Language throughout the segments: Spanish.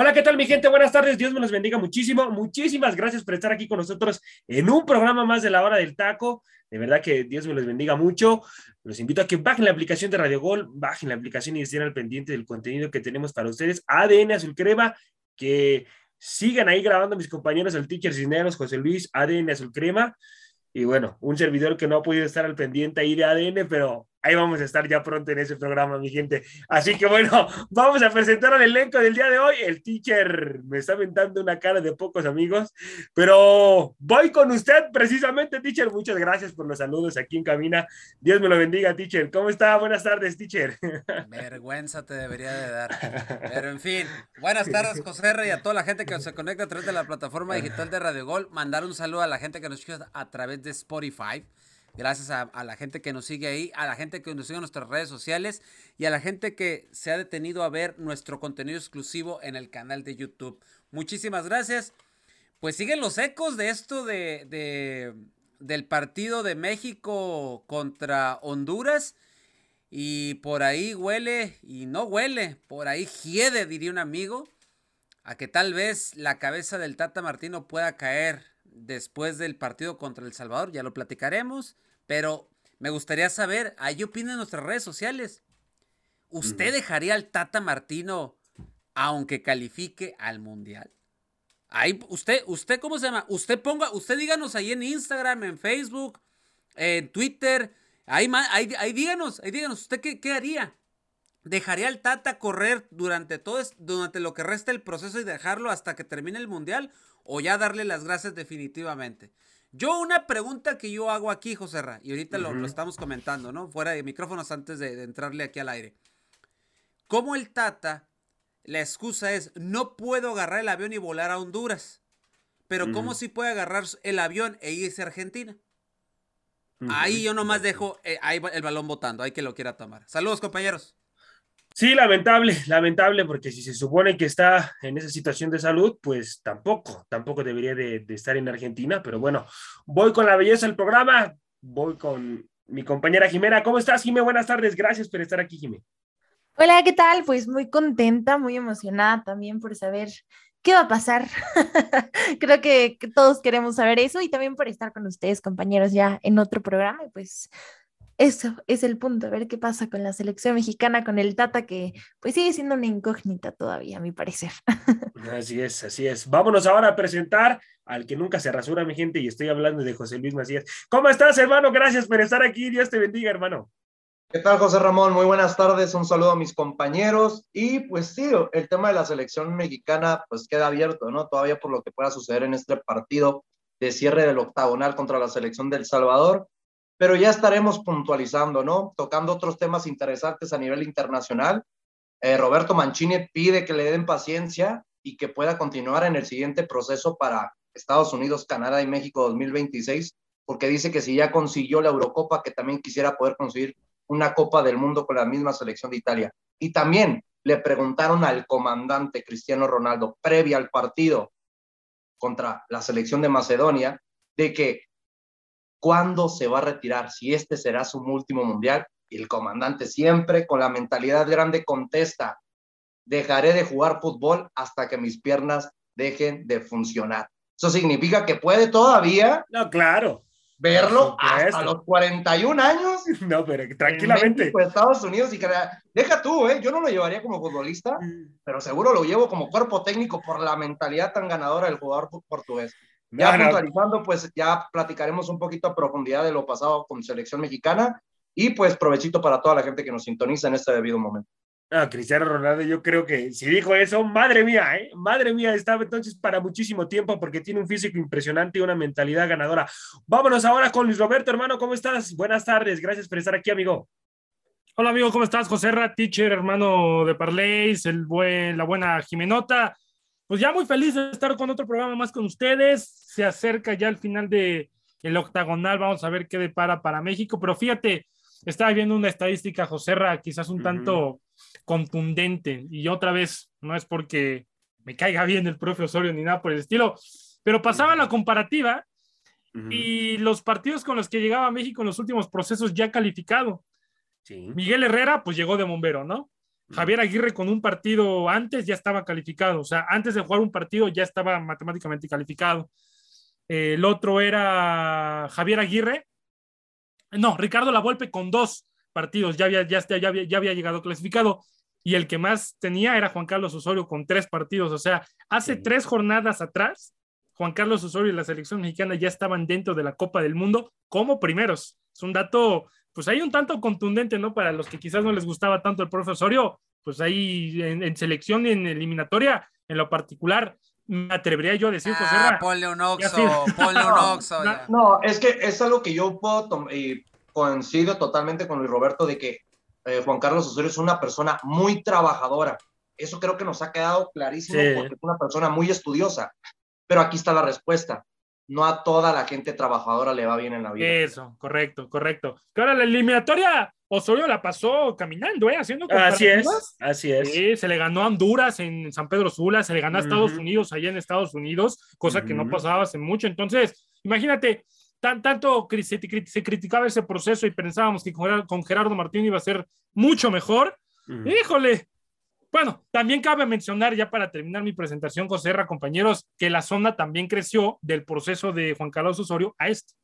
Hola, ¿qué tal mi gente? Buenas tardes, Dios me los bendiga muchísimo. Muchísimas gracias por estar aquí con nosotros en un programa más de la hora del taco. De verdad que Dios me los bendiga mucho. Los invito a que bajen la aplicación de Radio Gol, bajen la aplicación y estén al pendiente del contenido que tenemos para ustedes. ADN Azul Crema, que sigan ahí grabando mis compañeros, el teacher Cisneros, José Luis, ADN Azul Crema. Y bueno, un servidor que no ha podido estar al pendiente ahí de ADN, pero ahí vamos a estar ya pronto en ese programa, mi gente. Así que bueno, vamos a presentar al elenco del día de hoy. El teacher me está aventando una cara de pocos amigos, pero voy con usted precisamente, teacher. Muchas gracias por los saludos aquí en cabina. Dios me lo bendiga, teacher. ¿Cómo está? Buenas tardes, teacher. Vergüenza te debería de dar. Pero en fin, buenas tardes, José y a toda la gente que se conecta a través de la plataforma digital de Radio Gol. Mandar un saludo a la gente que nos escucha a través de Spotify. Gracias a, la gente que nos sigue ahí, a la gente que nos sigue en nuestras redes sociales y a la gente que se ha detenido a ver nuestro contenido exclusivo en el canal de YouTube. Muchísimas gracias. Pues siguen los ecos de esto de, del partido de México contra Honduras. Y por ahí huele, y no huele, por ahí hiede, diría un amigo, a que tal vez la cabeza del Tata Martino pueda caer después del partido contra El Salvador, ya lo platicaremos, pero me gustaría saber, ahí opina en nuestras redes sociales. ¿Usted dejaría al Tata Martino aunque califique al Mundial? Ahí, usted, usted, ¿cómo se llama? Usted ponga, usted díganos ahí en Instagram, en Facebook, en Twitter, ahí, ahí, díganos, ahí díganos, ¿usted qué, qué haría? ¿Dejaría al Tata correr durante todo, durante lo que resta el proceso y dejarlo hasta que termine el Mundial? o ya darle las gracias definitivamente. Yo una pregunta que yo hago aquí, José Ra, y ahorita lo, estamos comentando, ¿no? Fuera de micrófonos antes de, entrarle aquí al aire. ¿Cómo el Tata, la excusa es, no puedo agarrar el avión y volar a Honduras? Pero ¿cómo si puede agarrar el avión e irse a Argentina? Ahí yo nomás dejo eh, ahí el balón botando, hay que lo quiera tomar. Saludos, compañeros. Sí, lamentable, lamentable, porque si se supone que está en esa situación de salud, pues tampoco, tampoco debería de, estar en Argentina, pero bueno, voy con la belleza del programa, voy con mi compañera Jimena. ¿Cómo estás, Jimena? Buenas tardes, gracias por estar aquí, Jimena. Hola, ¿qué tal? Pues muy contenta, muy emocionada también por saber qué va a pasar. Creo que, todos queremos saber eso y también por estar con ustedes, compañeros, ya en otro programa. Pues eso es el punto, a ver qué pasa con la selección mexicana, con el Tata, que pues sigue siendo una incógnita todavía, a mi parecer. Así es, así es. Vámonos ahora a presentar al que nunca se rasura, mi gente, y estoy hablando de José Luis Macías. ¿Cómo estás, hermano? Gracias por estar aquí. Dios te bendiga, hermano. ¿Qué tal, José Ramón? Muy buenas tardes. Un saludo a mis compañeros. Y pues sí, el tema de la selección mexicana pues queda abierto, ¿no? Todavía por lo que pueda suceder en este partido de cierre del octagonal contra la selección del Salvador pero ya estaremos puntualizando, ¿no? Tocando otros temas interesantes a nivel internacional. Eh, Roberto Mancini pide que le den paciencia y que pueda continuar en el siguiente proceso para Estados Unidos, Canadá y México 2026, porque dice que si ya consiguió la Eurocopa, que también quisiera poder conseguir una Copa del Mundo con la misma selección de Italia. Y también le preguntaron al comandante Cristiano Ronaldo, previa al partido contra la selección de Macedonia, de que cuándo se va a retirar, si este será su último mundial. Y el comandante siempre con la mentalidad grande contesta, dejaré de jugar fútbol hasta que mis piernas dejen de funcionar. Eso significa que puede todavía... No, claro. Verlo hasta los 41 años. No, pero tranquilamente. En Estados Unidos y que deja tú, ¿eh? Yo no lo llevaría como futbolista, mm. pero seguro lo llevo como cuerpo técnico por la mentalidad tan ganadora del jugador portugués. Ya puntualizando, pues ya platicaremos un poquito a profundidad de lo pasado con selección mexicana y pues provechito para toda la gente que nos sintoniza en este debido momento. Ah, Cristiano Ronaldo, yo creo que si dijo eso, madre mía, ¿eh? madre mía, estaba entonces para muchísimo tiempo porque tiene un físico impresionante y una mentalidad ganadora. Vámonos ahora con Luis Roberto, hermano, ¿cómo estás? Buenas tardes, gracias por estar aquí, amigo. Hola amigo, ¿cómo estás? José Ra, teacher, hermano de Parleys, el buen, la buena Jimenota. Pues ya muy feliz de estar con otro programa más con ustedes. Se acerca ya el final de el octagonal, vamos a ver qué depara para México, pero fíjate, estaba viendo una estadística, José Ra, quizás un tanto contundente, y otra vez, no es porque me caiga bien el profe Osorio ni nada por el estilo, pero pasaba la comparativa y los partidos con los que llegaba México en los últimos procesos ya calificado. Miguel Herrera, pues llegó de bombero, ¿no? Javier Aguirre con un partido antes ya estaba calificado, o sea, antes de jugar un partido ya estaba matemáticamente calificado. el otro era Javier Aguirre, no, Ricardo Lavolpe con dos partidos ya había, ya, ya, había, ya había llegado clasificado y el que más tenía era Juan Carlos Osorio con tres partidos, o sea, hace tres jornadas atrás, Juan Carlos Osorio y la selección mexicana ya estaban dentro de la Copa del Mundo como primeros. Es un dato pues hay un tanto contundente, ¿no? Para los que quizás no les gustaba tanto el profesorio, pues ahí en, selección y en eliminatoria, en lo particular, me atrevería yo a decir, José. Ah, ponle un oxo, ponle un oxo. No, es que es algo que yo puedo y coincido totalmente con Luis Roberto de que eh, Juan Carlos Osorio es una persona muy trabajadora. Eso creo que nos ha quedado clarísimo porque es una persona muy estudiosa. Pero aquí está la respuesta no a toda la gente trabajadora le va bien en la vida. Eso, correcto, correcto. Que ahora la eliminatoria Osorio la pasó caminando, ¿eh? Haciendo Así es, así es. Sí, se le ganó a Honduras en San Pedro Sula, se le ganó a Estados Unidos allá en Estados Unidos, cosa que no pasaba hace mucho. Entonces, imagínate, tan, tanto se, se, criticaba ese proceso y pensábamos que con Gerardo Martín iba a ser mucho mejor. Híjole, bueno, también cabe mencionar, ya para terminar mi presentación, José Herra, compañeros, que la zona también creció del proceso de Juan Carlos Osorio a este.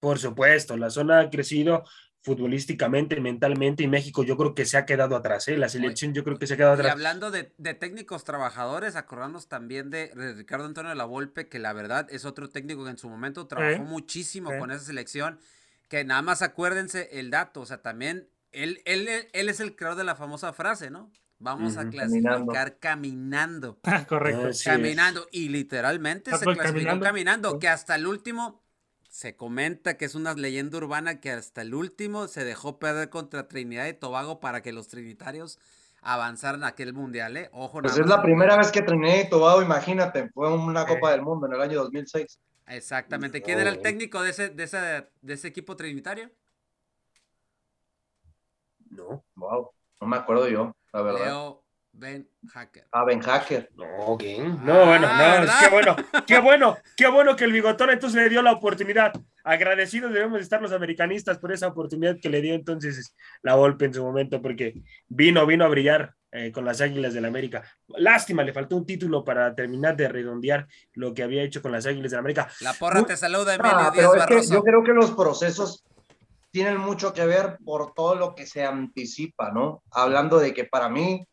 Por supuesto, la zona ha crecido futbolísticamente, mentalmente, y México yo creo que se ha quedado atrás, ¿eh? la selección yo creo que se ha quedado atrás. Y hablando de, técnicos trabajadores, acordarnos también de, Ricardo Antonio de la Volpe, que la verdad es otro técnico que en su momento trabajó muchísimo con esa selección, que nada más acuérdense el dato, o sea, también él, él, él es el creador de la famosa frase, ¿no? Vamos a clasificar caminando. Ah, correcto. caminando. Y literalmente se clasificó caminando, que hasta el último se comenta que es una leyenda urbana que hasta el último se dejó perder contra Trinidad y Tobago para que los trinitarios avanzaran a aquel mundial, ¿eh? Ojo, Pues es la primera vez que Trinidad y Tobago, imagínate, fue una Copa del Mundo en el año 2006. Exactamente. ¿Quién era el técnico de ese, de ese, de ese equipo trinitario? No. Wow, no me acuerdo yo. Leo Ben Hacker. Ah, Ben Hacker. No, ¿quién? No, bueno, ah, no, qué bueno, qué bueno, qué bueno que el bigotón entonces le dio la oportunidad. Agradecidos debemos estar los americanistas por esa oportunidad que le dio entonces la golpe en su momento, porque vino, vino a brillar eh, con las Águilas del la América. Lástima, le faltó un título para terminar de redondear lo que había hecho con las Águilas del la América. La porra te saluda, Emilio ah, Díaz yo creo que los procesos tienen mucho que ver por todo lo que se anticipa, ¿no? Hablando de que para mí,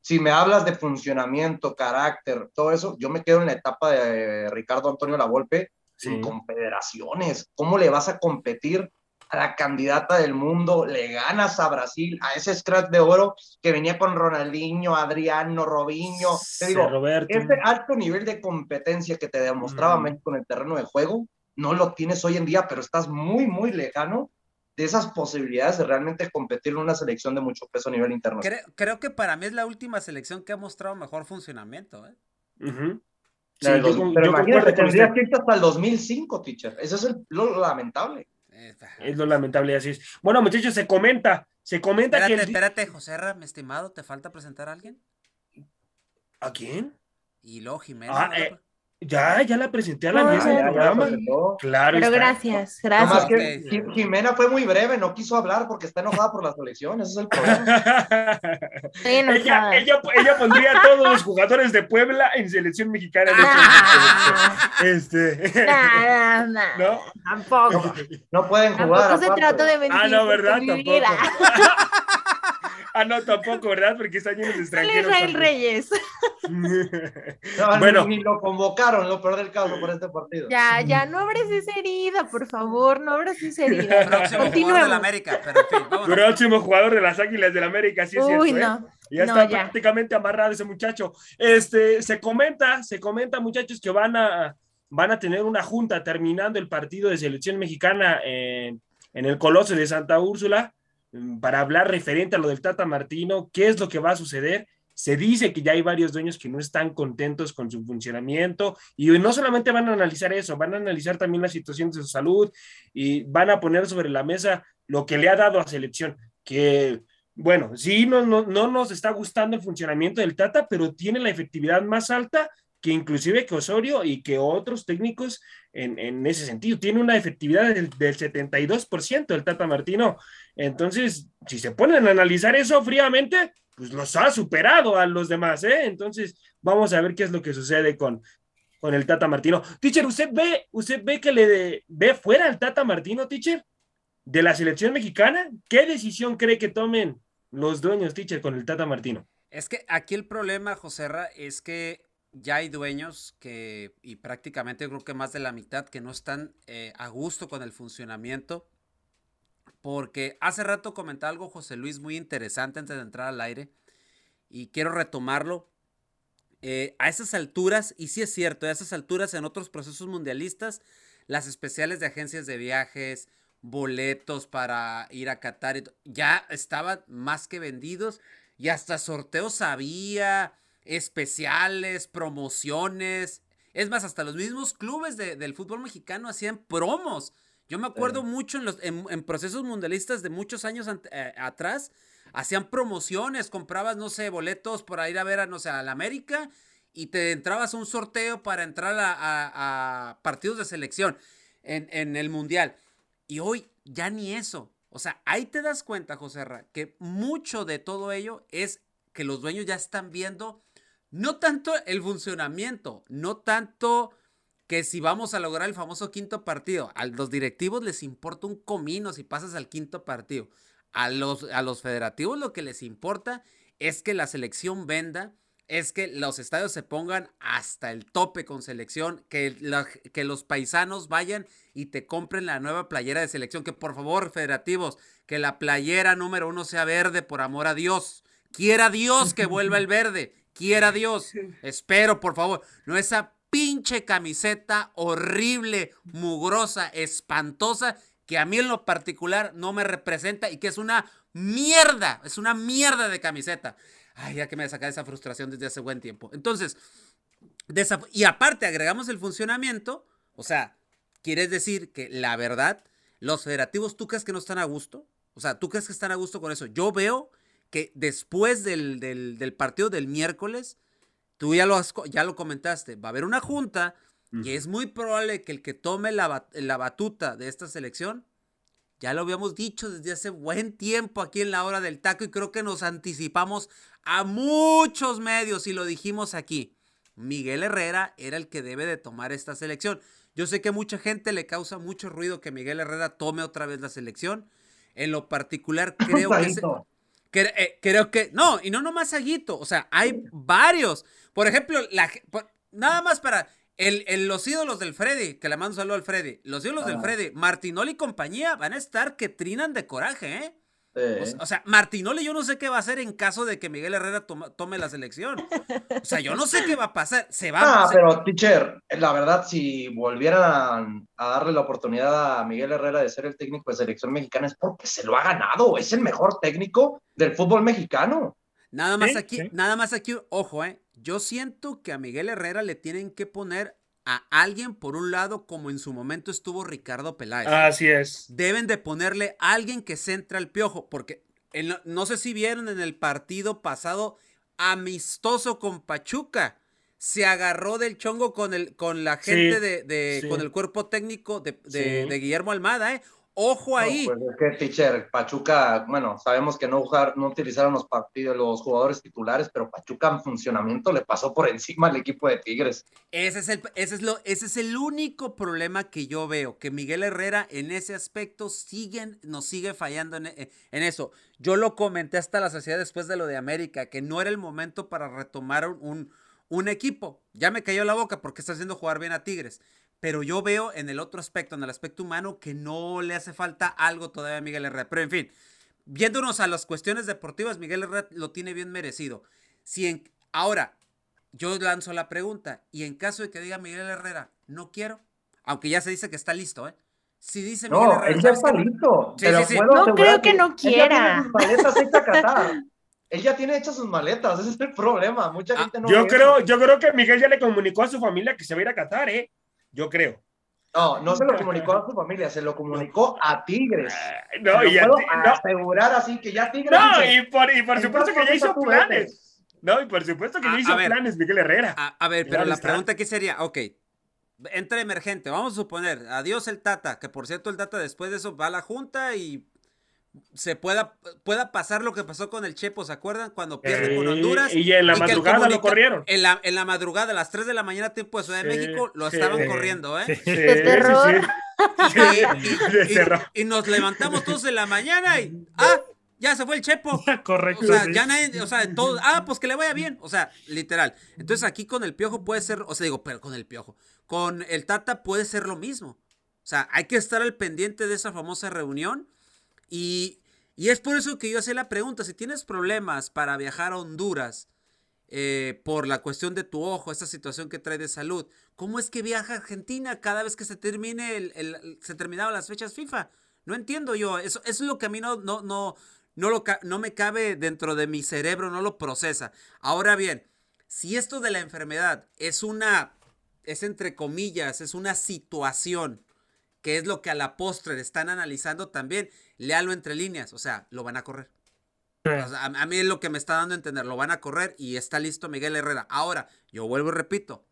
si me hablas de funcionamiento, carácter, todo eso, yo me quedo en la etapa de Ricardo Antonio Lavolpe sin confederaciones. ¿Cómo le vas a competir a la candidata del mundo? Le ganas a Brasil, a ese scratch de oro que venía con Ronaldinho, Adriano, Robinho. Te digo, Roberto. ese alto nivel de competencia que te demostraba México en el terreno de juego, no lo tienes hoy en día, pero estás muy, muy lejano de esas posibilidades de realmente competir en una selección de mucho peso a nivel internacional. Creo, que para mí es la última selección que ha mostrado mejor funcionamiento. ¿eh? sí, pero imagínate, tendrías que ir hasta el 2005, teacher. Eso es lo lamentable. Es lo lamentable, así es. Bueno, muchachos, se comenta, se comenta espérate, que... Espérate, José Ra, mi estimado, ¿te falta presentar a alguien? ¿A quién? Y luego Jiménez. Ah, eh, ya, ya la presenté a la mesa del programa. Claro. Pero gracias, gracias. que Jimena fue muy breve, no quiso hablar porque está enojada por las elecciones, ese es el problema. ella, ella, ella, pondría a todos los jugadores de Puebla en selección mexicana. Ah. este. Nada, nada. ¿No? Tampoco. No pueden jugar. Tampoco se trata de mentir. Ah, no, ¿verdad? Tampoco. Ah, no, tampoco, ¿verdad? Porque están llenos de extranjeros. Israel Reyes. bueno. Ni, lo convocaron, lo peor del caso, por este partido. Ya, ya, no abres esa herida, por favor, no abres esa herida. Próximo jugador de la América, pero en fin, Próximo jugador de las Águilas del la América, sí es Uy, cierto, ¿eh? no. Ya está prácticamente amarrado ese muchacho. Este, se comenta, se comenta, muchachos, que van a, van a tener una junta terminando el partido de selección mexicana en, en el Coloso de Santa Úrsula para hablar referente a lo del Tata Martino, qué es lo que va a suceder. Se dice que ya hay varios dueños que no están contentos con su funcionamiento y no solamente van a analizar eso, van a analizar también la situación de su salud y van a poner sobre la mesa lo que le ha dado a selección, que bueno, sí, no, no, no nos está gustando el funcionamiento del Tata, pero tiene la efectividad más alta que inclusive que Osorio y que otros técnicos en, en ese sentido. Tiene una efectividad del, del 72% el Tata Martino. Entonces, si se ponen a analizar eso fríamente, pues los ha superado a los demás, ¿eh? Entonces, vamos a ver qué es lo que sucede con, con el Tata Martino. Teacher, ¿usted ve, usted ve que le ve fuera al Tata Martino, teacher, de la selección mexicana? ¿Qué decisión cree que tomen los dueños, teacher, con el Tata Martino? Es que aquí el problema, Joserra, es que ya hay dueños que, y prácticamente creo que más de la mitad, que no están eh, a gusto con el funcionamiento. Porque hace rato comentaba algo José Luis muy interesante antes de entrar al aire. Y quiero retomarlo. Eh, a esas alturas, y sí es cierto, a esas alturas en otros procesos mundialistas, las especiales de agencias de viajes, boletos para ir a Qatar, ya estaban más que vendidos y hasta sorteos había, especiales, promociones. Es más, hasta los mismos clubes de, del fútbol mexicano hacían promos. Yo me acuerdo mucho en, los, en, en, procesos mundialistas de muchos años eh, atrás, hacían promociones, comprabas, no sé, boletos para ir a ver a, no sé, a la América y te entrabas a un sorteo para entrar a, a, a partidos de selección en, en, el Mundial. Y hoy ya ni eso. O sea, ahí te das cuenta, José Ra, que mucho de todo ello es que los dueños ya están viendo no tanto el funcionamiento, no tanto que si vamos a lograr el famoso quinto partido, a los directivos les importa un comino si pasas al quinto partido. A los, a los federativos lo que les importa es que la selección venda, es que los estadios se pongan hasta el tope con selección, que, la, que los paisanos vayan y te compren la nueva playera de selección, que por favor, federativos, que la playera número uno sea verde, por amor a Dios. Quiera Dios que vuelva el verde, quiera Dios. Espero, por favor, no esa pinche camiseta horrible, mugrosa, espantosa, que a mí en lo particular no me representa y que es una mierda, es una mierda de camiseta. Ay, ya que me saca esa frustración desde hace buen tiempo. Entonces, y aparte agregamos el funcionamiento, o sea, quieres decir que la verdad, los federativos, ¿tú crees que no están a gusto? O sea, ¿tú crees que están a gusto con eso? Yo veo que después del, del, del partido del miércoles, tú ya lo, has, ya lo comentaste, va a haber una junta y es muy probable que el que tome la, la, batuta de esta selección, ya lo habíamos dicho desde hace buen tiempo aquí en la hora del taco y creo que nos anticipamos a muchos medios y lo dijimos aquí. Miguel Herrera era el que debe de tomar esta selección. Yo sé que a mucha gente le causa mucho ruido que Miguel Herrera tome otra vez la selección. En lo particular, creo que, se, que eh, creo que. No, y no nomás Aguito. O sea, hay varios. Por ejemplo, la, por, nada más para. El, el, los ídolos del Freddy, que le mando un saludo al Freddy. Los ídolos ah. del Freddy, Martinoli y compañía van a estar que trinan de coraje, ¿eh? Sí. O, o, sea, Martinoli yo no sé qué va a hacer en caso de que Miguel Herrera tome, tome la selección. O sea, yo no sé qué va a pasar. Se va ah, a... pero, teacher, la verdad, si volvieran a darle la oportunidad a Miguel Herrera de ser el técnico de selección mexicana es porque se lo ha ganado. Es el mejor técnico del fútbol mexicano. Nada más ¿Sí? aquí, ¿Sí? nada más aquí, ojo, eh. Yo siento que a Miguel Herrera le tienen que poner a alguien por un lado como en su momento estuvo Ricardo Peláez. Así es. Deben de ponerle a alguien que centra el piojo, porque en, no sé si vieron en el partido pasado amistoso con Pachuca. Se agarró del chongo con, el, con la gente sí, de, de sí. con el cuerpo técnico de, de, de Guillermo Almada, ¿eh? Ojo ahí. No, pues es que, teacher, Pachuca, bueno, sabemos que no, jugar, no utilizaron los partidos, los jugadores titulares, pero Pachuca en funcionamiento le pasó por encima al equipo de Tigres. Ese es el, ese es lo, ese es el único problema que yo veo, que Miguel Herrera en ese aspecto siguen, nos sigue fallando en, en eso. Yo lo comenté hasta la saciedad después de lo de América, que no era el momento para retomar un, un equipo. Ya me cayó la boca porque está haciendo jugar bien a Tigres pero yo veo en el otro aspecto, en el aspecto humano, que no le hace falta algo todavía a Miguel Herrera. Pero en fin, viéndonos a las cuestiones deportivas, Miguel Herrera lo tiene bien merecido. Si en, ahora, yo lanzo la pregunta, y en caso de que diga Miguel Herrera, no quiero, aunque ya se dice que está listo, ¿eh? si dice Miguel No, Herrera, él ya ¿sabes está listo. Sí, Te lo sí, sí. puedo No creo que no él ya quiera. tiene maletas. Él ya tiene hechas sus maletas, ese es el problema. Mucha Ah, gente no Yo creo, eso. yo creo que Miguel ya le comunicó a su familia que se va a ir a Qatar, ¿eh? Yo creo. No, no se lo comunicó a su familia, se lo comunicó a Tigres. Te No, lo y, a puedo ti- no, asegurar así que ya Tigres no, dice, y por, y por supuesto que ya hizo planes. No, y por supuesto que A- ya hizo ver. planes Miguel Herrera. A, a ver, pero la está. pregunta aquí sería, ok, entra emergente, vamos a suponer, adiós el Tata, que por cierto el Tata después de eso va a la junta y se pueda, pueda pasar lo que pasó con el Chepo, ¿se acuerdan? Cuando pierde con Honduras. y en la que el madrugada lo corrieron. En la, en la madrugada, a las 3 de la mañana, tiempo de Ciudad de Sí, México, lo sí. estaban corriendo, ¿eh? De terror. Y, y- y nos levantamos todos en la mañana y, ah, ya se fue el Chepo. Correcto. O sea, ya nadie, o sea, todo, ah, pues que le vaya bien, o sea, literal. Entonces aquí con el piojo puede ser, o sea, digo, pero con el piojo, con el Tata puede ser lo mismo. O sea, hay que estar al pendiente de esa famosa reunión y, es por eso que yo hacía la pregunta, si tienes problemas para viajar a Honduras eh, por la cuestión de tu ojo, esta situación que trae de salud, ¿cómo es que viaja a Argentina cada vez que se termine el, se terminaban las fechas FIFA? No entiendo yo, eso, es lo que a mí no, no, no, lo, no me cabe dentro de mi cerebro, no lo procesa. Ahora bien, si esto de la enfermedad es una, es entre comillas, es una situación, que es lo que a la postre le están analizando también, léalo entre líneas, o sea, lo van a correr. Sí. O sea, a, a mí es lo que me está dando a entender, lo van a correr y está listo Miguel Herrera. Ahora, yo vuelvo y repito,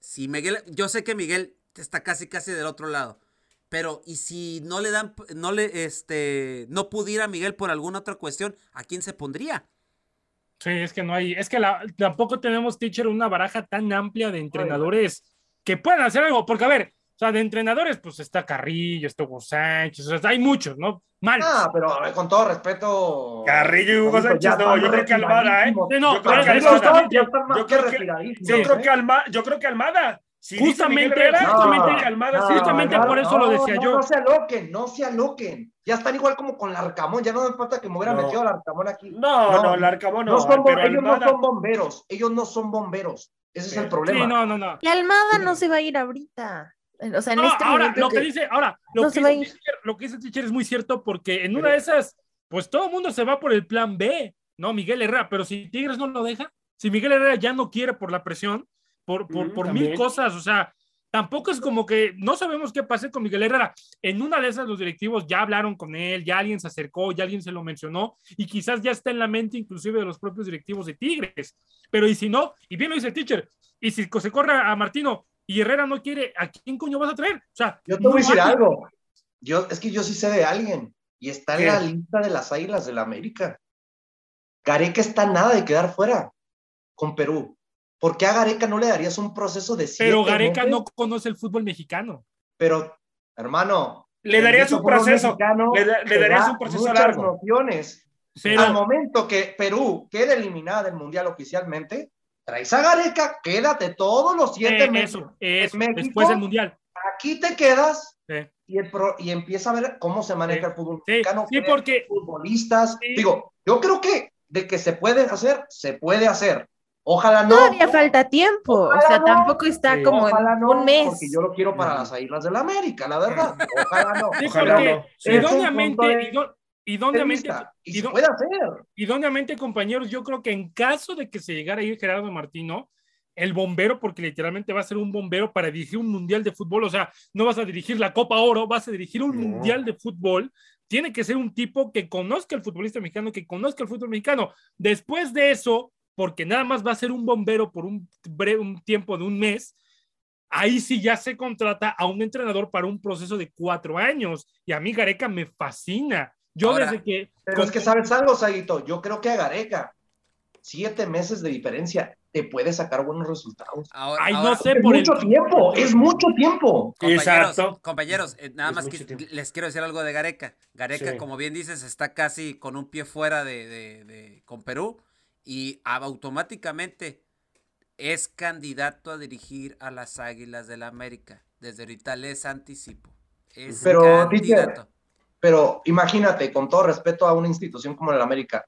si Miguel, yo sé que Miguel está casi casi del otro lado, pero y si no le dan, no le, este, no pudiera Miguel por alguna otra cuestión, ¿a quién se pondría? Sí, es que no hay, es que la- tampoco tenemos, teacher, una baraja tan amplia de entrenadores que puedan hacer algo, porque a ver, sea, de entrenadores, pues está Carrillo, está Hugo Sánchez, o sea, hay muchos, ¿no? Mal. Ah, pero con todo respeto. Carrillo y Hugo Sánchez, no, yo creo que Almada, ¿eh? no, Yo creo que Almada- yo creo que- Almada. Si Justamente, Herrera, justamente, creo que Almada no, justamente no, por eso lo no, decía no, yo. No se aloquen, no se aloquen. Ya están igual como con Larcamón. Ya no me falta que me hubiera No. metido al Arcamón aquí. No, no, No, el Arcamón no, No son, pero ellos no Almada. son bomberos. Ellos no son bomberos. Ese es el problema. Sí, no, no, no. Y Almada no se va a ir ahorita. O sea, en No, este ahora, lo que que- dice, ahora, lo, no que dice teacher, lo que dice teacher es muy cierto porque en una de esas, pues todo el mundo se va por el plan B, ¿no? Miguel Herrera, pero si Tigres no lo deja, si Miguel Herrera ya no quiere por la presión, por, por, Mm, por mil cosas, o sea, tampoco es como que no sabemos qué pase con Miguel Herrera. En una de esas los directivos ya hablaron con él, ya alguien se acercó, ya alguien se lo mencionó y quizás ya está en la mente inclusive de los propios directivos de Tigres. Pero y si no, y bien lo dice el teacher, y si se corre a Martino y Herrera no quiere, ¿a quién coño vas a traer? O sea, Yo te voy a no decir algo. Yo, es que yo sí sé de alguien. Y está en ¿Qué? la lista de las águilas del la América. Gareca está nada de quedar fuera con Perú. ¿Por qué a Gareca no le darías un proceso de siete Pero Gareca meses? no conoce el fútbol mexicano. Pero, hermano. Le darías un proceso. Le da- le darías da un proceso largo. nociones. Pero, Al momento que Perú quede eliminada del Mundial oficialmente, traes a Gareca, quédate todos los siete eh, meses. eso, eso, México, después del Mundial. Aquí te quedas Sí. y, el pro- y empieza a ver cómo se maneja Sí. el fútbol Sí, mexicano. sí, porque futbolistas. Digo, yo creo que de que se puede hacer, se puede hacer. Ojalá no. Todavía falta tiempo. O Ojalá sea, no. tampoco está Sí. como en Ojalá no, un mes. porque yo lo quiero para las Águilas del la América, la verdad. Ojalá no. Sí, Ojalá porque no. Sí. idóneamente, Idóneamente, Y idó- puede hacer. idóneamente, compañeros, yo creo que en caso de que se llegara a ir Gerardo Martino, el bombero, porque literalmente va a ser un bombero para dirigir un mundial de fútbol, o sea, no vas a dirigir la Copa Oro, vas a dirigir un No. mundial de fútbol, tiene que ser un tipo que conozca el futbolista mexicano, que conozca el fútbol mexicano. Después de eso, porque nada más va a ser un bombero por un, breve, un tiempo de un mes, ahí sí ya se contrata a un entrenador para un proceso de cuatro años. Y a mí Gareca me fascina. Yo Ahora, desde que... Pero es que sabes algo, Saguito. Yo creo que a Gareca, siete meses de diferencia, te puede sacar buenos resultados. Ahora, Ay, no sé Es por el... mucho tiempo, es mucho tiempo. Compañeros, Exacto. compañeros, eh, nada Es más que tiempo. les quiero decir algo de Gareca. Gareca, Sí. como bien dices, está casi con un pie fuera de, de- de- con Perú y automáticamente es candidato a dirigir a las Águilas del la América. Desde ahorita les anticipo. Es Pero, candidato. Pero imagínate, con todo respeto a una institución como el América,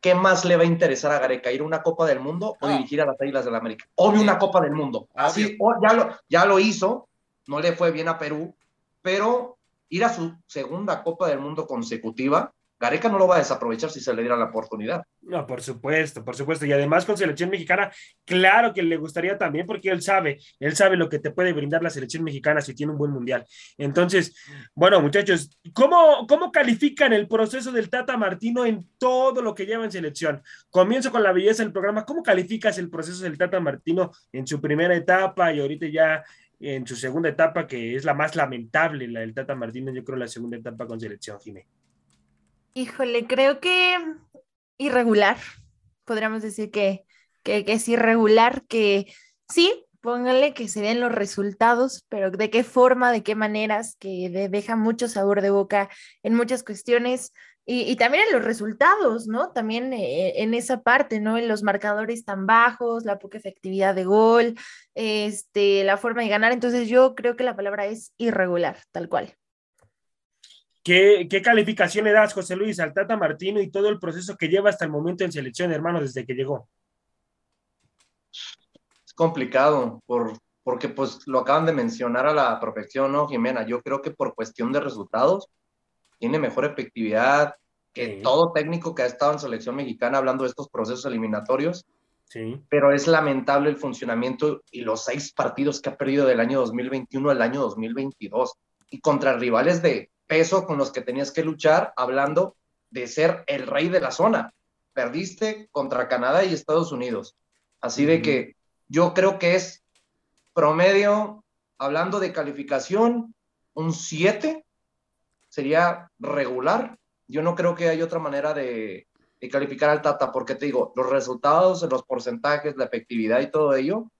¿qué más le va a interesar a Gareca? ¿Ir a una Copa del Mundo o No. dirigir a las Águilas del América? Obvio, una Copa del Mundo. Así, ya, lo, ya lo hizo, no le fue bien a Perú, pero ir a su segunda Copa del Mundo consecutiva, Gareca no lo va a desaprovechar si se le diera la oportunidad. No, por supuesto, por supuesto. Y además con selección mexicana, claro que le gustaría también, porque él sabe, él sabe lo que te puede brindar la selección mexicana si tiene un buen mundial. Entonces, bueno, muchachos, ¿cómo, cómo califican el proceso del Tata Martino en todo lo que lleva en selección? Comienzo con la belleza del programa. ¿Cómo calificas el proceso del Tata Martino en su primera etapa y ahorita ya en su segunda etapa, que es la más lamentable, la del Tata Martino, yo creo la segunda etapa con selección, Jiménez? Híjole, creo que irregular. Podríamos decir que, que, es irregular, que sí, póngale que se den los resultados, pero de qué forma, de qué maneras, que deja mucho sabor de boca en muchas cuestiones. Y, también en los resultados, ¿no? También eh, en esa parte, ¿no? En los marcadores tan bajos, la poca efectividad de gol, este, la forma de ganar. Entonces yo creo que la palabra es irregular, tal cual. ¿Qué, calificación le das, José Luis, al Tata Martino y todo el proceso que lleva hasta el momento en selección, hermano, desde que llegó? Es complicado, por, porque pues lo acaban de mencionar a la perfección, ¿no, Jimena? Yo creo que por cuestión de resultados tiene mejor efectividad que todo técnico que ha estado en selección mexicana hablando de estos procesos eliminatorios. Sí. Pero es lamentable el funcionamiento y los seis partidos que ha perdido del año 2021 al año 2022 y contra rivales de peso con los que tenías que luchar, hablando de ser el rey de la zona. Perdiste contra Canadá y Estados Unidos. Así de que yo creo que es promedio, hablando de calificación, un 7 sería regular. Yo no creo que haya otra manera de, de calificar al Tata, porque te digo, los resultados, los porcentajes, la efectividad y todo ello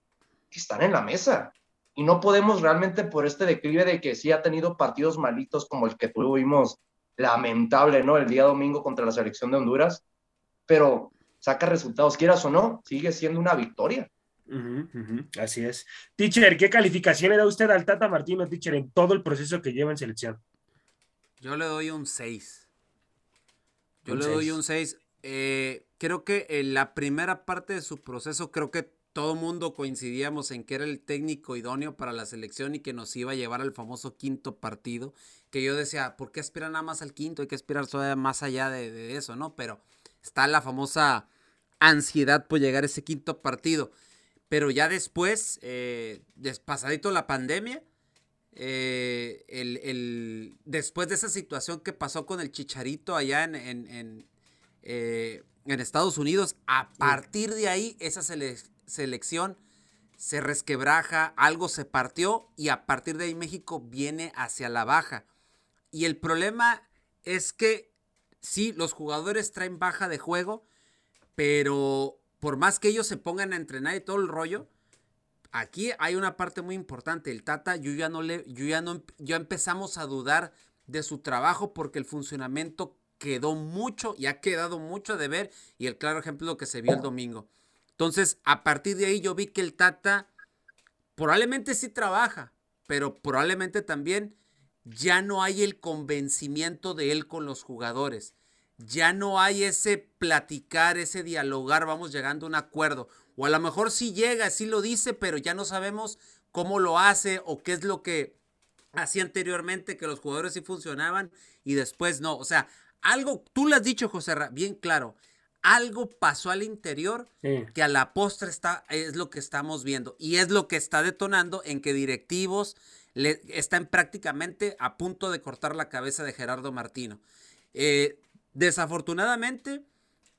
están en la mesa y no podemos realmente por este declive de que sí ha tenido partidos malitos como el que tuvimos lamentable, ¿no? El día domingo contra la selección de Honduras, pero saca resultados, quieras o no, sigue siendo una victoria. así es. Teacher, ¿qué calificación le da usted al Tata Martino, teacher, en todo el proceso que lleva en selección? Yo le doy un 6. Yo le doy un 6. Eh, creo que en la primera parte de su proceso, creo que todo mundo coincidíamos en que era el técnico idóneo para la selección y que nos iba a llevar al famoso quinto partido, que yo decía, ¿por qué aspirar nada más al quinto? Hay que aspirar todavía más allá de, eso, ¿no? Pero está la famosa ansiedad por llegar a ese quinto partido. Pero ya después, eh, pasadito la pandemia, eh, el, después de esa situación que pasó con el Chicharito allá en, en, eh, Estados Unidos, a partir de ahí esa selección selección se resquebraja, algo se partió y a partir de ahí México viene hacia la baja. Y el problema es que sí, los jugadores traen baja de juego, pero por más que ellos se pongan a entrenar y todo el rollo, aquí hay una parte muy importante. El Tata, yo ya no le, yo ya no, ya empezamos a dudar de su trabajo porque el funcionamiento quedó mucho y ha quedado mucho de ver y el claro ejemplo lo que se vio el domingo. Entonces, a partir de ahí yo vi que el Tata probablemente sí trabaja, pero probablemente también ya no hay el convencimiento de él con los jugadores. Ya no hay ese platicar, ese dialogar, vamos llegando a un acuerdo. O a lo mejor sí llega, sí lo dice, pero ya no sabemos cómo lo hace o qué es lo que hacía anteriormente, que los jugadores sí funcionaban y después no. O sea, algo, tú lo has dicho, José, bien claro algo pasó al interior que a la postre está, es lo que estamos viendo y es lo que está detonando en que directivos le, están prácticamente a punto de cortar la cabeza de Gerardo Martino. Eh, desafortunadamente,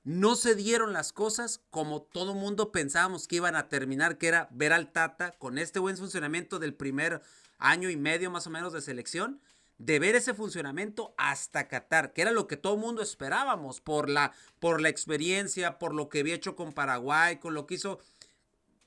no se dieron las cosas como todo mundo pensábamos que iban a terminar, que era ver al Tata con este buen funcionamiento del primer año y medio más o menos de selección de ver ese funcionamiento hasta Qatar, que era lo que todo el mundo esperábamos por la, por la experiencia, por lo que había hecho con Paraguay, con lo que hizo,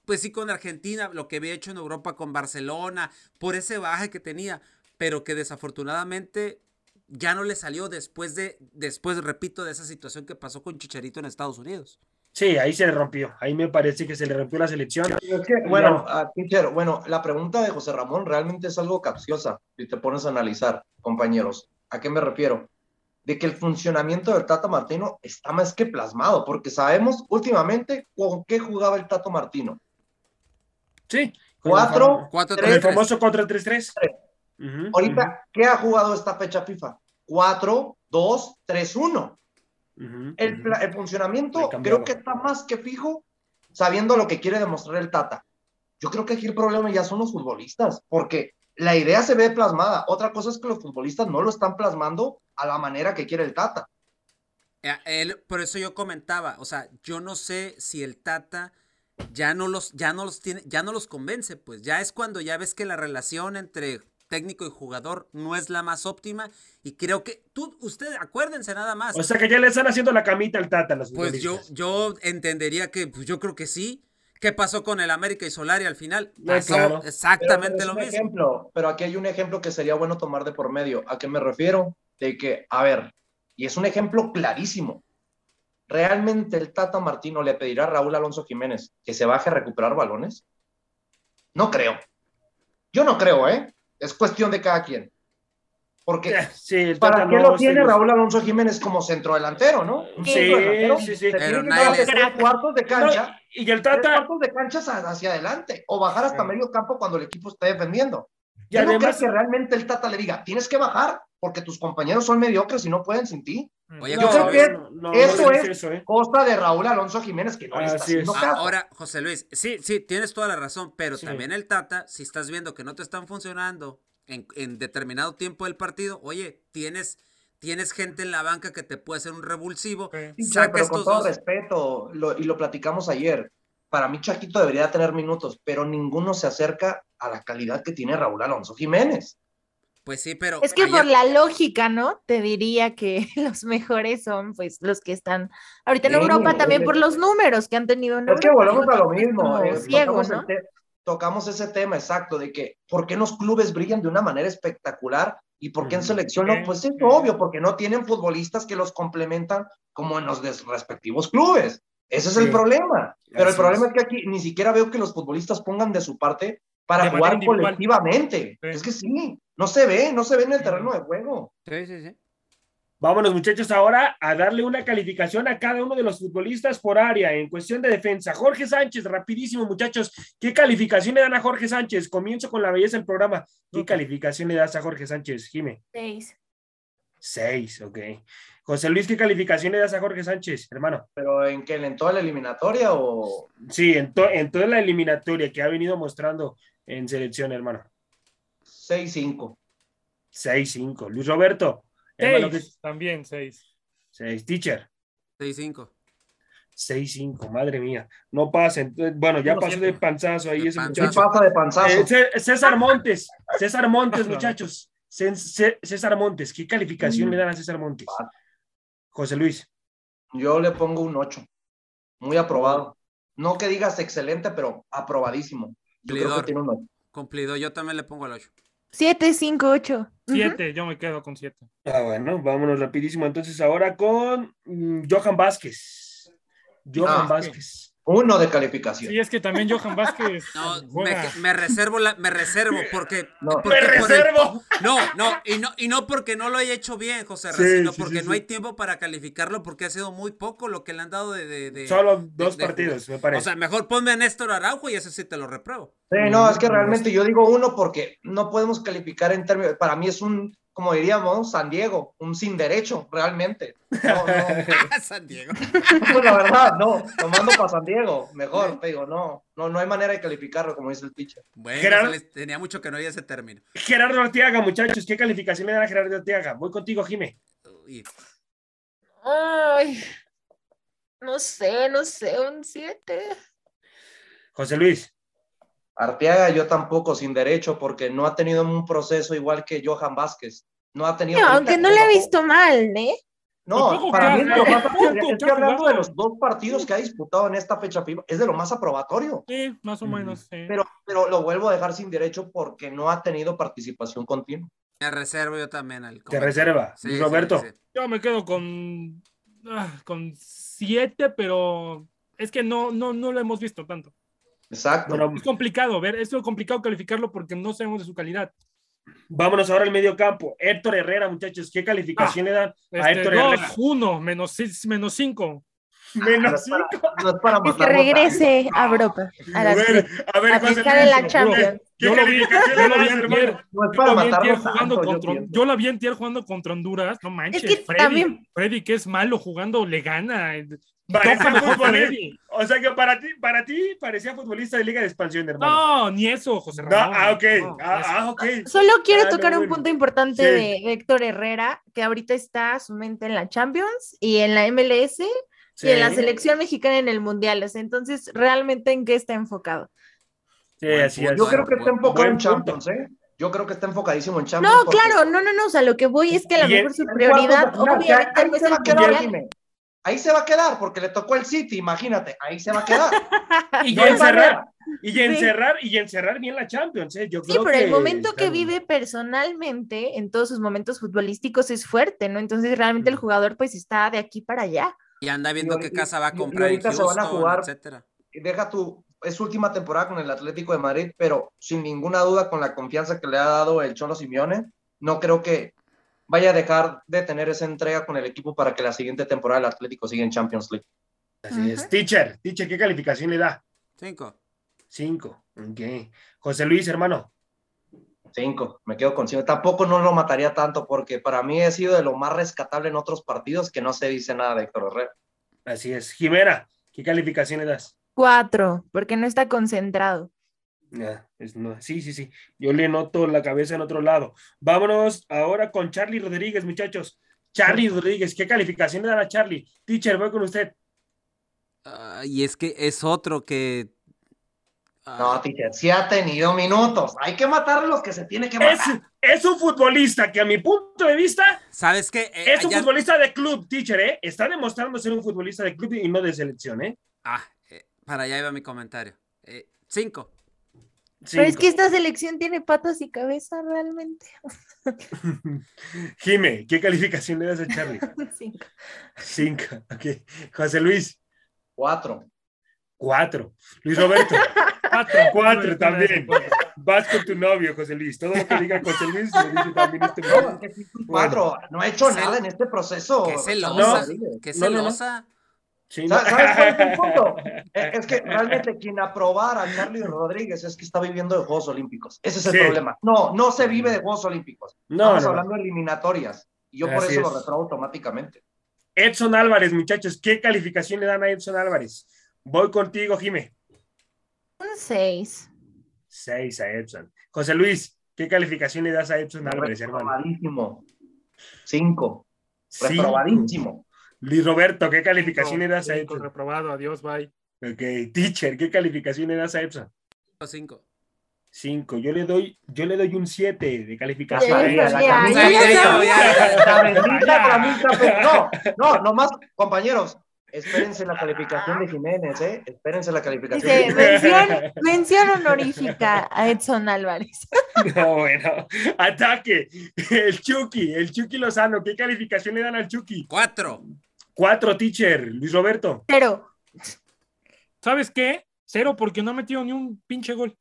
pues sí, con Argentina, lo que había hecho en Europa con Barcelona, por ese baje que tenía, pero que desafortunadamente ya no le salió después de, después, repito, de esa situación que pasó con Chicharito en Estados Unidos. Sí, ahí se le rompió. Ahí me parece que se le rompió la selección. bueno, bueno, la pregunta de José Ramón realmente es algo capciosa si te pones a analizar, compañeros. ¿A qué me refiero? De que el funcionamiento del Tato Martino está más que plasmado, porque sabemos últimamente con qué jugaba el Tato Martino. Sí. Cuatro, cuatro el famoso 4-3-3. Ujú, Ahorita, ¿qué ha jugado esta fecha FIFA? 4, 2, 3, 1. El, funcionamiento creo que está más que fijo, sabiendo lo que quiere demostrar el Tata. Yo creo que aquí el problema ya son los futbolistas, porque la idea se ve plasmada. Otra cosa es que los futbolistas no lo están plasmando a la manera que quiere el Tata. Eh, él- por eso yo comentaba, o sea, yo no sé si el Tata ya no los, ya no los tiene, ya no los convence, pues ya es cuando ya ves que la relación entre técnico y jugador no es la más óptima y creo que tú, ustedes, acuérdense nada más. O sea que ya le están haciendo la camita al Tata los Pues yo, futbolistas. yo entendería que, pues yo creo que sí. ¿Qué pasó con el América y Solari al final? No, Pasó claro. exactamente Pero lo mismo. ejemplo, pero aquí hay un ejemplo que sería bueno tomar de por medio. ¿A qué me refiero? De que, a ver, y es un ejemplo clarísimo. ¿Realmente el Tata Martino le pedirá a Raúl Alonso Jiménez que se baje a recuperar balones? No creo. Yo no creo, ¿eh? Es cuestión de cada quien. Porque Sí, el ¿para qué no lo tiene Raúl Alonso Jiménez como centrodelantero, no? Sí, centrodelantero sí, sí. Pero nadie tres cuartos de cancha. No, y el tres Tata, cuartos de cancha hacia hacia adelante o bajar hasta Sí. medio campo cuando el equipo esté defendiendo. Y Yo no creo que realmente el Tata le diga, tienes que bajar porque tus compañeros son mediocres y no pueden sin ti. Oye, no, yo creo que no, no, eso es- eso, ¿eh? Costa de Raúl Alonso Jiménez que no le está Así es. haciendo caso. Ahora, José Luis, sí, sí, tienes toda la razón, pero Sí. también el Tata, si estás viendo que no te están funcionando en, en determinado tiempo del partido, oye, tienes, tienes gente en la banca que te puede hacer un revulsivo, Sí. Saca pero con todo dos. respeto, lo- y lo platicamos ayer, para mí Chaquito debería tener minutos, pero ninguno se acerca a la calidad que tiene Raúl Alonso Jiménez. Pues sí, pero Es que ayer- por la lógica, ¿no? Te diría que los mejores son pues los que están ahorita en Sí, Europa también por los números que han tenido en Es que volvemos a lo mismo. eh, ciego, tocamos, ¿no? el te- tocamos ese tema exacto de que por qué los clubes brillan de una manera espectacular y por qué en Ujú. selección no, pues es obvio, porque no tienen futbolistas que los complementan como en los respectivos clubes. Ese es Sí. el problema. Pero el problema es. es. que aquí ni siquiera veo que los futbolistas pongan de su parte para De jugar colectivamente. Sí. Es que sí, no se ve, no se ve en el terreno de juego. Sí, sí, sí. Vámonos, muchachos, ahora a darle una calificación a cada uno de los futbolistas por área en cuestión de defensa. Jorge Sánchez, rapidísimo, muchachos. ¿Qué calificación le dan a Jorge Sánchez? Comienzo con la belleza del programa. ¿Qué calificación le das a Jorge Sánchez, Jime? Seis. Seis, ok. José Luis, ¿qué calificación le das a Jorge Sánchez, hermano? Pero en que en toda la eliminatoria o Sí, en, to- en toda la eliminatoria que ha venido mostrando en selección, hermano. 6-5. 6-5. Luis Roberto. Hermano, ¿qué- también seis. Seis. Teacher. 6-5. 6-5, madre mía. No pasa. entonces, Bueno, ya pasó de panzazo ahí De ese panzazo. Muchacho. pasa de panzazo. Eh, Cé- César Montes, César Montes, muchachos. Cé- Cé- César Montes, ¿qué calificación Mm. le dan a César Montes? José Luis, Yo le pongo un 8. Muy aprobado. No que digas excelente, pero aprobadísimo. Yo creo que tiene un 8. Cumplido, yo también le pongo el 8. Siete, cinco, ocho. Ujú. Siete, yo me quedo con siete. ah, bueno, vámonos rapidísimo. Entonces ahora con mm, Johan Vázquez. Johan Ah, Vázquez. Uno de calificación. Sí, es que también Johan Vázquez No, me, reservo la, me reservo porque, No. porque ¡Me por el- reservo! no, no, y no, y no porque no lo haya hecho bien, José Sí, sino sí, porque sí, no sí. hay tiempo para calificarlo porque ha sido muy poco lo que le han dado de, de- de- Solo dos de partidos, me O parece. sea, mejor ponme a Néstor Araujo y ese sí te lo repruebo. Sí, no, es que realmente yo digo uno porque no podemos calificar en términos. Para mí es un, como diríamos, San Diego, un sin derecho, realmente. No, no. San Diego. Pues la verdad, no. Tomando para San Diego, mejor, te digo, no. No, no hay manera de calificarlo, como dice el teacher. Bueno, les- tenía mucho que no oía ese término. Gerardo Arteaga, muchachos, ¿qué calificación le dan a Gerardo Arteaga? Voy contigo, Jime. Uy, Ay, no sé, no sé, un siete. José Luis. Arteaga, yo tampoco sin derecho, porque no ha tenido un proceso igual que Johan Vázquez. No ha tenido. No, aunque no le he visto mal, ¿eh? No, para mí ha- es lo más tampoco es que que ha hablando de los dos partidos que ha disputado en esta fecha FIFA, es de lo más aprobatorio. Sí, más o menos. sí. Pero, pero lo vuelvo a dejar sin derecho porque no ha tenido participación continua. me reservo yo también al Te reserva. Sí, Luis sí, Roberto. sí. Yo me quedo con, ah, con siete, pero es que no, no, no lo hemos visto tanto. Exacto. Bueno, Es complicado ver, es complicado calificarlo porque no sabemos de su calidad. vámonos ahora al medio campo. Héctor Herrera, muchachos, ¿qué calificación le dan a Este, Héctor dos, Herrera? uno, menos, seis- menos cinco. Menos No es para- 5. no es Que regrese a Europa. A, la- Bueno, a ver, a fijar en la Champions. ¿Qué Yo lo vi, yo lo vi das, antier, hermano? No es yo para lo vi antier matarlo jugando tanto, yo contra, pienso. yo la vi antier jugando contra Honduras, no manches, que Freddy, también- Freddy que es malo jugando le gana. Futbolista. O sea que para ti, para ti parecía futbolista de Liga de Expansión, hermano. No, ni eso, José No, Ramón. ah, ok. no, ah, ni eso. ah, ok. Solo quiero Ah, no, tocar un bueno. punto importante Sí. de Héctor Herrera, que ahorita está su mente en la Champions y en la MLS y en la selección mexicana en el Mundial. O sea, entonces, ¿realmente en qué está enfocado? Sí, así es. Yo creo que está enfocado en. Champions, ¿eh? Yo creo que está enfocadísimo en Champions. No, porque- claro, no, no, no. O sea, lo que voy es que a lo mejor su prioridad, obviamente, no es el Mundial. Ahí se va a quedar porque le tocó el City, imagínate, ahí se va a quedar. Y No hay encerrar, y encerrar, y encerrar bien la Champions, ¿eh? Yo Sí, creo pero el que momento que vive personalmente en todos sus momentos futbolísticos es fuerte, ¿no? Entonces realmente el jugador pues está de aquí para allá. Y anda viendo Y qué casa va a y- y comprar en ahorita se van a jugar. etcétera. Deja tu, es su última temporada con el Atlético de Madrid, pero sin ninguna duda con la confianza que le ha dado el Cholo Simeone, no creo que vaya a dejar de tener esa entrega con el equipo para que la siguiente temporada el Atlético siga en Champions League. Así es. Teacher, teacher, ¿qué calificación le da? Cinco. Cinco. Ok. José Luis, hermano. Cinco, me quedo con cinco. Tampoco no lo mataría tanto porque para mí ha sido de lo más rescatable en otros partidos que no se dice nada de Héctor Herrera. Así es. Jimena, ¿qué calificación le das? Cuatro, porque no está concentrado. Es no- sí, sí, sí. Yo le noto la cabeza en otro lado. Vámonos ahora con Charlie Rodríguez, muchachos. Charlie Rodríguez, ¿qué calificación le dan a Charlie? Teacher, voy con usted. Y es que es otro que. No, ah, teacher, sí ha tenido minutos. Hay que matar a los que se tiene que Es, matar. es un futbolista que a mi punto de vista ¿Sabes qué? Eh, es un ya- futbolista de club, teacher, ¿eh? Está demostrando ser un futbolista de club y no de selección, ¿eh? Ah, eh, para allá iba mi comentario. Eh, cinco. Pero es que esta selección tiene patas y cabeza realmente. Jime, ¿qué calificación le das a Charlie? Cinco. Cinco, ok. José Luis, Cuatro. cuatro. Luis Roberto, Cuatro. Cuatro también. vas con tu novio, José Luis. Todo lo que diga José Luis lo dice también este No, cuatro. No ha hecho nada en este proceso. Qué celosa. Rodríguez. Qué No, no, no. Sí, no. ¿Sabes sabes cuál es el punto? Eh, Es que realmente quien aprobara a Charlie Rodríguez es que está viviendo de Juegos Olímpicos. Ese es el Sí. problema. No, no se vive de Juegos Olímpicos. No, Estamos no. hablando de eliminatorias. Y yo por eso lo es. reprobo automáticamente. Edson Álvarez, muchachos, ¿qué calificación le dan a Edson Álvarez? Voy contigo, Jime. Un seis. Seis a Edson. José Luis, ¿qué calificación le das a Edson Álvarez, hermano? Reprobadísimo. Cinco. Cinco. Reprobadísimo. Luis Roberto, ¿qué calificación le das a Cinco, Edson? reprobado, adiós, bye. Ok, teacher, ¿qué calificación le das a Edson? Cinco. Cinco. Yo le doy, yo le doy un siete de calificación. No, no, nomás, compañeros, espérense la calificación de Jiménez, ¿eh? Espérense la calificación. de Dice, Jiménez. mención, mención honorífica a Edson Álvarez. No, bueno. Ataque. El Chucky, el Chucky Lozano. ¿Qué calificación le dan al Chucky? Cuatro. Cuatro, teacher. Luis Roberto. Pero ¿Sabes qué? Cero porque no ha metido ni un pinche gol.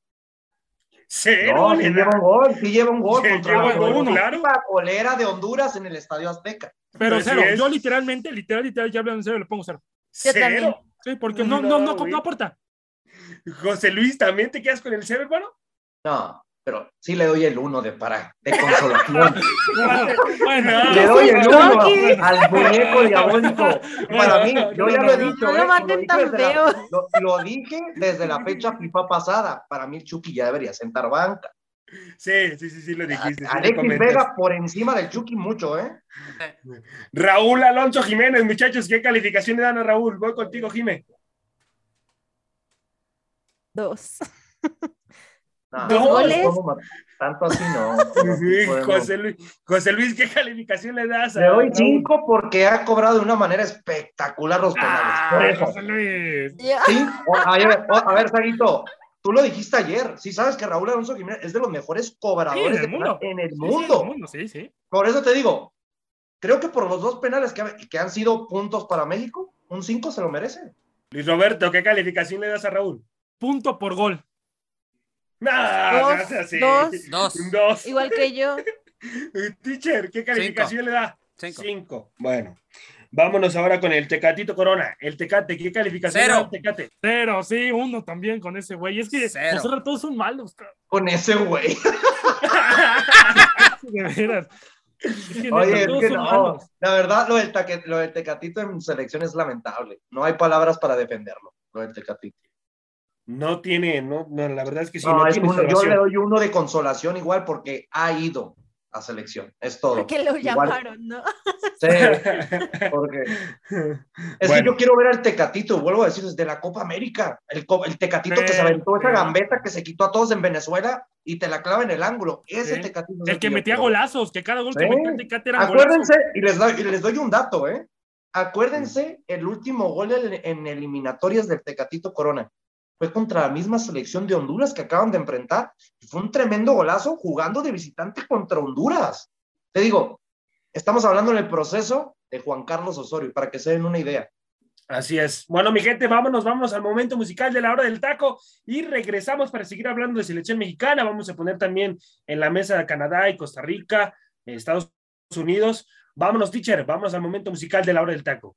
Cero. No, le sí dan. lleva un gol, sí lleva un gol Sí, contra lleva la gol, claro. equipa colera de Honduras en el Estadio Azteca. Pero cero. es. Yo literalmente, literal, literal, ya hablando en serio, le pongo cero. Cero. Sí, porque no, no, no, No, no aporta. José Luis, ¿también te quedas con el cero, hermano? No, pero sí le doy el uno de para de consolación. Bueno, le doy el No, uno al muñeco diabólico. Para mí, yo ya lo he dicho, no ¿eh? lo maten dije tan la- lo, lo dije desde la fecha FIFA pasada. Para mí, el Chucky ya debería sentar banca. Sí, sí, sí, sí, lo dijiste. sí Alexis. Vega por encima del Chucky mucho, ¿eh? Raúl Alonso Jiménez, muchachos, ¿qué calificación le dan a Raúl? Voy contigo, Jimé. dos. No, ¿Dos no, goles? ¿cómo ma- Tanto así no. sí. José Luis, José Luis, ¿qué calificación le das a Le doy cinco porque ha cobrado de una manera espectacular los penales. Por Ah, eso. José Luis. Sí, o- a ver, o- a ver, Saguito, tú lo dijiste ayer. Sí, sabes que Raúl Alonso Jiménez es de los mejores Sí, en cobradores el de mundo. penal en el Sí, sí, mundo. en el mundo, sí, sí. Por eso te digo, creo que por los dos penales que, que han sido puntos para México, un 5 se lo merece. Luis Roberto, ¿qué calificación le das a Raúl? Punto por gol. No, Dos, no así. dos. Dos. Un Dos. Igual que yo. Teacher, ¿qué calificación le da? Cinco. Cinco. Bueno. Vámonos ahora con el Tecatito Corona. El Tecate, ¿qué calificación Cero. da el Tecate? Cero, sí, uno también con ese güey. Es que Cero. José, todos son malos, cabrón. Con ese güey. De veras. Es que neta, Oye, es que no. La verdad, lo del, taque- lo del Tecatito en selección es lamentable. No hay palabras para defenderlo. Lo del Tecatito. No tiene, no, no, la verdad es que sí, No, no, es tiene uno- yo le doy uno de consolación igual porque ha ido a selección. Es todo. Porque lo Igual- llamaron, ¿no? Sí, porque es Bueno. que yo quiero ver al Tecatito, vuelvo a decir, desde la Copa América. El, el Tecatito que se Sí, aventó esa gambeta que se quitó a todos en Venezuela y te la clava en el ángulo. Ese Sí. Tecatito. es El que metía golazos, que cada gol que metía el Tecate era Acuérdense, y les, doy, y les doy un dato, ¿eh? Acuérdense el último gol en, en eliminatorias del Tecatito Corona. Fue contra la misma selección de Honduras que acaban de enfrentar. Y fue un tremendo golazo jugando de visitante contra Honduras. Te digo, estamos hablando en el proceso de Juan Carlos Osorio, para que se den una idea. Así es. Bueno, mi gente, vámonos, vámonos al momento musical de la hora del taco y regresamos para seguir hablando de selección mexicana. Vamos a poner también en la mesa de Canadá y Costa Rica, Estados Unidos. Vámonos, teacher, vamos al momento musical de la hora del taco.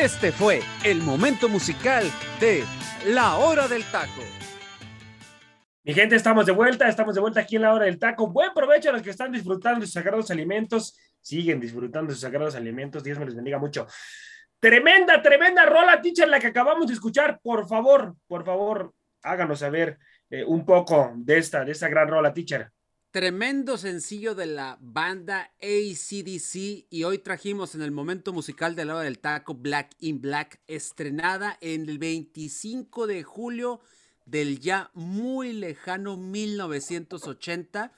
Este fue el momento musical de La Hora del Taco. Mi gente, estamos de vuelta, estamos de vuelta aquí en la hora del taco. Buen provecho a los que están disfrutando de sus sagrados alimentos. Siguen disfrutando de sus sagrados alimentos. Dios me les bendiga mucho. Tremenda, tremenda rola, teacher, la que acabamos de escuchar. Por favor, por favor, háganos saber eh, un poco de esta, de esta gran rola, teacher. Tremendo sencillo de la banda ACDC y hoy trajimos en el momento musical de la hora del taco Black in Black, estrenada en el 25 de julio del ya muy lejano 1980.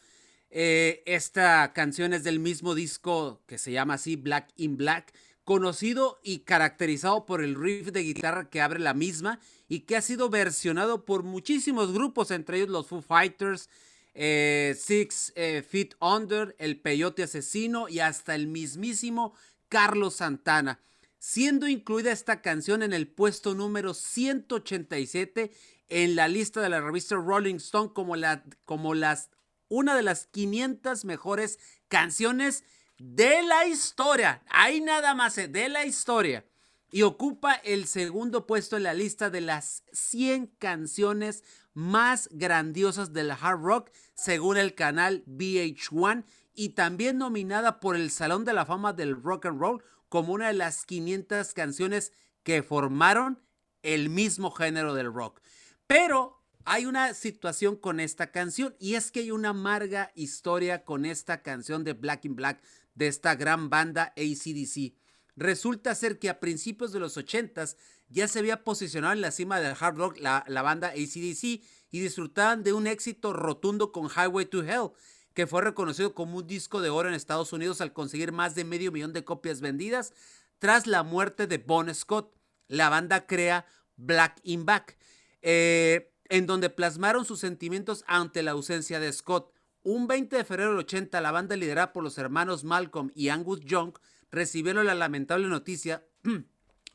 Eh, esta canción es del mismo disco que se llama así, Black in Black, conocido y caracterizado por el riff de guitarra que abre la misma y que ha sido versionado por muchísimos grupos, entre ellos los Foo Fighters, eh, Six eh, Feet Under, El Peyote Asesino y hasta el mismísimo Carlos Santana, siendo incluida esta canción en el puesto número 187 en la lista de la revista Rolling Stone como, la, como las, una de las 500 mejores canciones de la historia. Hay nada más eh, de la historia. Y ocupa el segundo puesto en la lista de las 100 canciones más grandiosas del hard rock, según el canal VH1, y también nominada por el Salón de la Fama del Rock and Roll como una de las 500 canciones que formaron el mismo género del rock. Pero hay una situación con esta canción y es que hay una amarga historia con esta canción de Black in Black de esta gran banda ACDC. Resulta ser que a principios de los 80s ya se había posicionado en la cima del hard rock la, la banda ACDC y disfrutaban de un éxito rotundo con Highway to Hell, que fue reconocido como un disco de oro en Estados Unidos al conseguir más de medio millón de copias vendidas. Tras la muerte de Bon Scott, la banda crea Black in Black eh, en donde plasmaron sus sentimientos ante la ausencia de Scott. Un 20 de febrero del 80, la banda liderada por los hermanos Malcolm y Angus Young recibieron la lamentable noticia,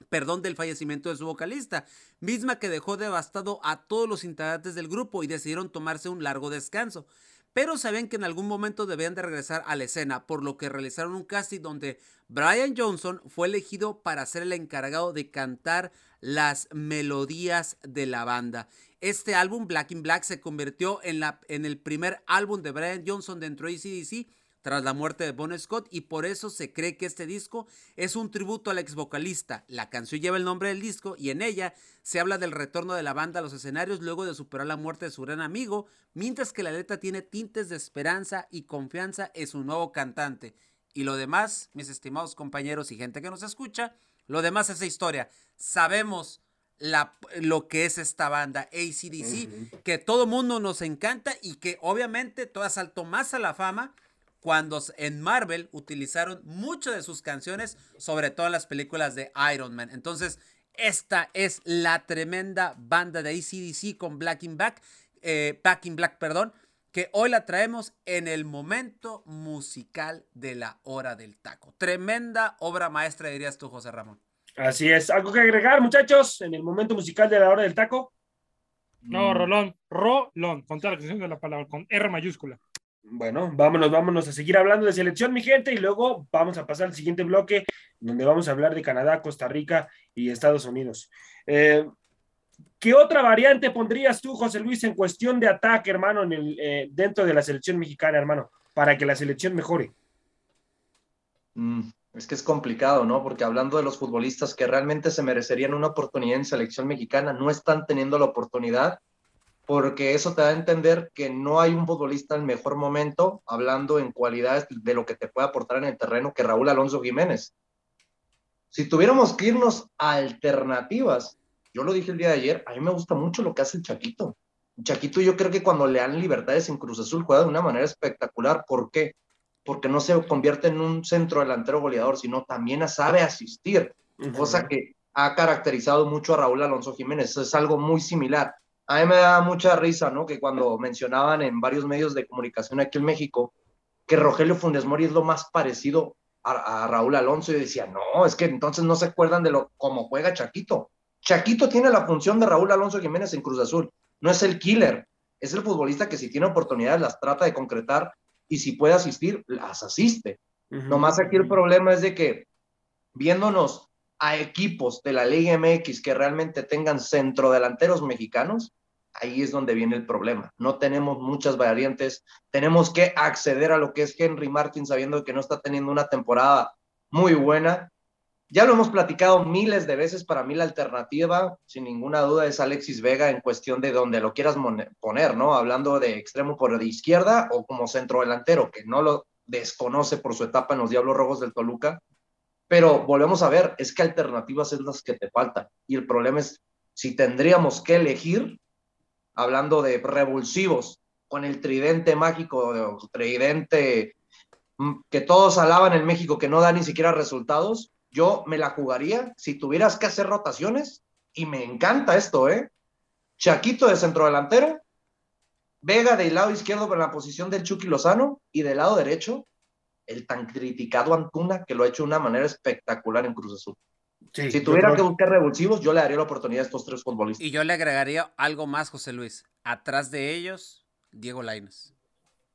perdón, del fallecimiento de su vocalista, misma que dejó devastado a todos los integrantes del grupo y decidieron tomarse un largo descanso. Pero sabían que en algún momento debían de regresar a la escena, por lo que realizaron un casting donde Brian Johnson fue elegido para ser el encargado de cantar las melodías de la banda. Este álbum, Black in Black, se convirtió en, la, en el primer álbum de Brian Johnson dentro de ACDC tras la muerte de Bon Scott y por eso se cree que este disco es un tributo al ex vocalista. La canción lleva el nombre del disco y en ella se habla del retorno de la banda a los escenarios luego de superar la muerte de su gran amigo, mientras que la letra tiene tintes de esperanza y confianza en su nuevo cantante. Y lo demás, mis estimados compañeros y gente que nos escucha, lo demás es historia. Sabemos la, lo que es esta banda ACDC, que todo mundo nos encanta y que obviamente todo saltó más a la fama cuando en Marvel utilizaron muchas de sus canciones, sobre todo en las películas de Iron Man. Entonces, esta es la tremenda banda de ACDC con Black in Black, eh, Back in Black, perdón, que hoy la traemos en el momento musical de la hora del taco. Tremenda obra maestra, dirías tú, José Ramón. Así es. ¿Algo que agregar, muchachos, en el momento musical de la hora del taco? No, Rolón, Rolón, con toda la extensión de la palabra, con R mayúscula. Bueno, vámonos, vámonos a seguir hablando de selección, mi gente, y luego vamos a pasar al siguiente bloque, donde vamos a hablar de Canadá, Costa Rica y Estados Unidos. Eh, ¿Qué otra variante pondrías tú, José Luis, en cuestión de ataque, hermano, eh, dentro de la selección mexicana, hermano, para que la selección mejore? Mm, es que es complicado, ¿no? Porque hablando de los futbolistas que realmente se merecerían una oportunidad en selección mexicana, no están teniendo la oportunidad, porque eso te da a entender que no hay un futbolista en mejor momento, hablando en cualidades de lo que te puede aportar en el terreno, que Raúl Alonso Jiménez. Si tuviéramos que irnos a alternativas, yo lo dije el día de ayer, a mí me gusta mucho lo que hace el Chaquito. El Chaquito yo creo que cuando le dan libertades en Cruz Azul juega de una manera espectacular. ¿Por qué? Porque no se convierte en un centro delantero goleador, sino también sabe asistir, cosa que ha caracterizado mucho a Raúl Alonso Jiménez. Es algo muy similar. A mí me da mucha risa, ¿no? Que cuando mencionaban en varios medios de comunicación aquí en México que Rogelio Funes Mori es lo más parecido a, a Raúl Alonso, y decía, no, es que entonces no se acuerdan de lo cómo juega Chaquito. Chaquito tiene la función de Raúl Alonso Jiménez en Cruz Azul. No es el killer, es el futbolista que si tiene oportunidades las trata de concretar y si puede asistir, las asiste. Nomás aquí el problema es de que viéndonos a equipos de la Liga MX que realmente tengan centrodelanteros mexicanos, ahí es donde viene el problema. No tenemos muchas variantes, tenemos que acceder a lo que es Henry Martin sabiendo que no está teniendo una temporada muy buena. Ya lo hemos platicado miles de veces, para mí la alternativa, sin ninguna duda, es Alexis Vega en cuestión de donde lo quieras poner, ¿no? Hablando de extremo por de izquierda o como centro delantero, que no lo desconoce por su etapa en los Diablos Rojos del Toluca. Pero volvemos a ver, es que alternativas es las que te faltan. Y el problema es, si tendríamos que elegir, hablando de revulsivos, con el tridente mágico, tridente mm, que todos alaban en México, que no da ni siquiera resultados, yo me la jugaría si tuvieras que hacer rotaciones, y me encanta esto, ¿eh? Chaquito de centro delantero, Vega del lado izquierdo para la posición del Chucky Lozano, y del lado derecho, el tan criticado Antuna, que lo ha hecho de una manera espectacular en Cruz Azul si tuviera que buscar revulsivos, yo le daría la oportunidad a estos tres futbolistas. Y yo le agregaría algo más, José Luis. Atrás de ellos, Diego Laines.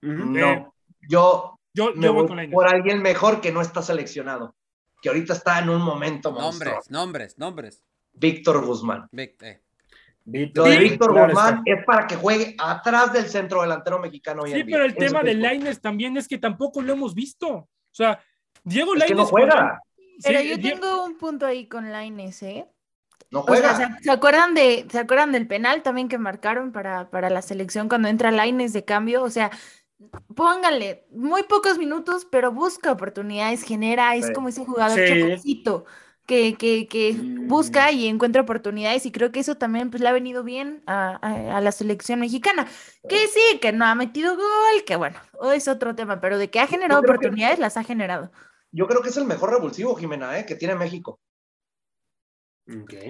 No, eh, yo, yo, me voy, por alguien mejor que no está seleccionado, que ahorita está en un momento Nombres, nombres, nombres. Víctor Guzmán. Eh. Lo de Víctor Guzmán es para que juegue atrás del centro delantero mexicano. sí, pero el tema de Laines también es que tampoco lo hemos visto. O sea, Diego Laines. no juega. Pero yo tengo un punto ahí con Laines, ¿eh? No juega. ¿se, acuerdan de, ¿Se acuerdan del penal también que marcaron para, para la selección cuando entra Laines de cambio? O sea, póngale muy pocos minutos, pero busca oportunidades, genera, es como ese jugador chococito que, que, que mm. busca y encuentra oportunidades y creo que eso también pues le ha venido bien a, a, la selección mexicana. Que sí, que no ha metido gol, que bueno, es otro tema, pero de que ha generado oportunidades, las ha generado yo creo que es el mejor revulsivo, Jimena, ¿eh? que tiene México.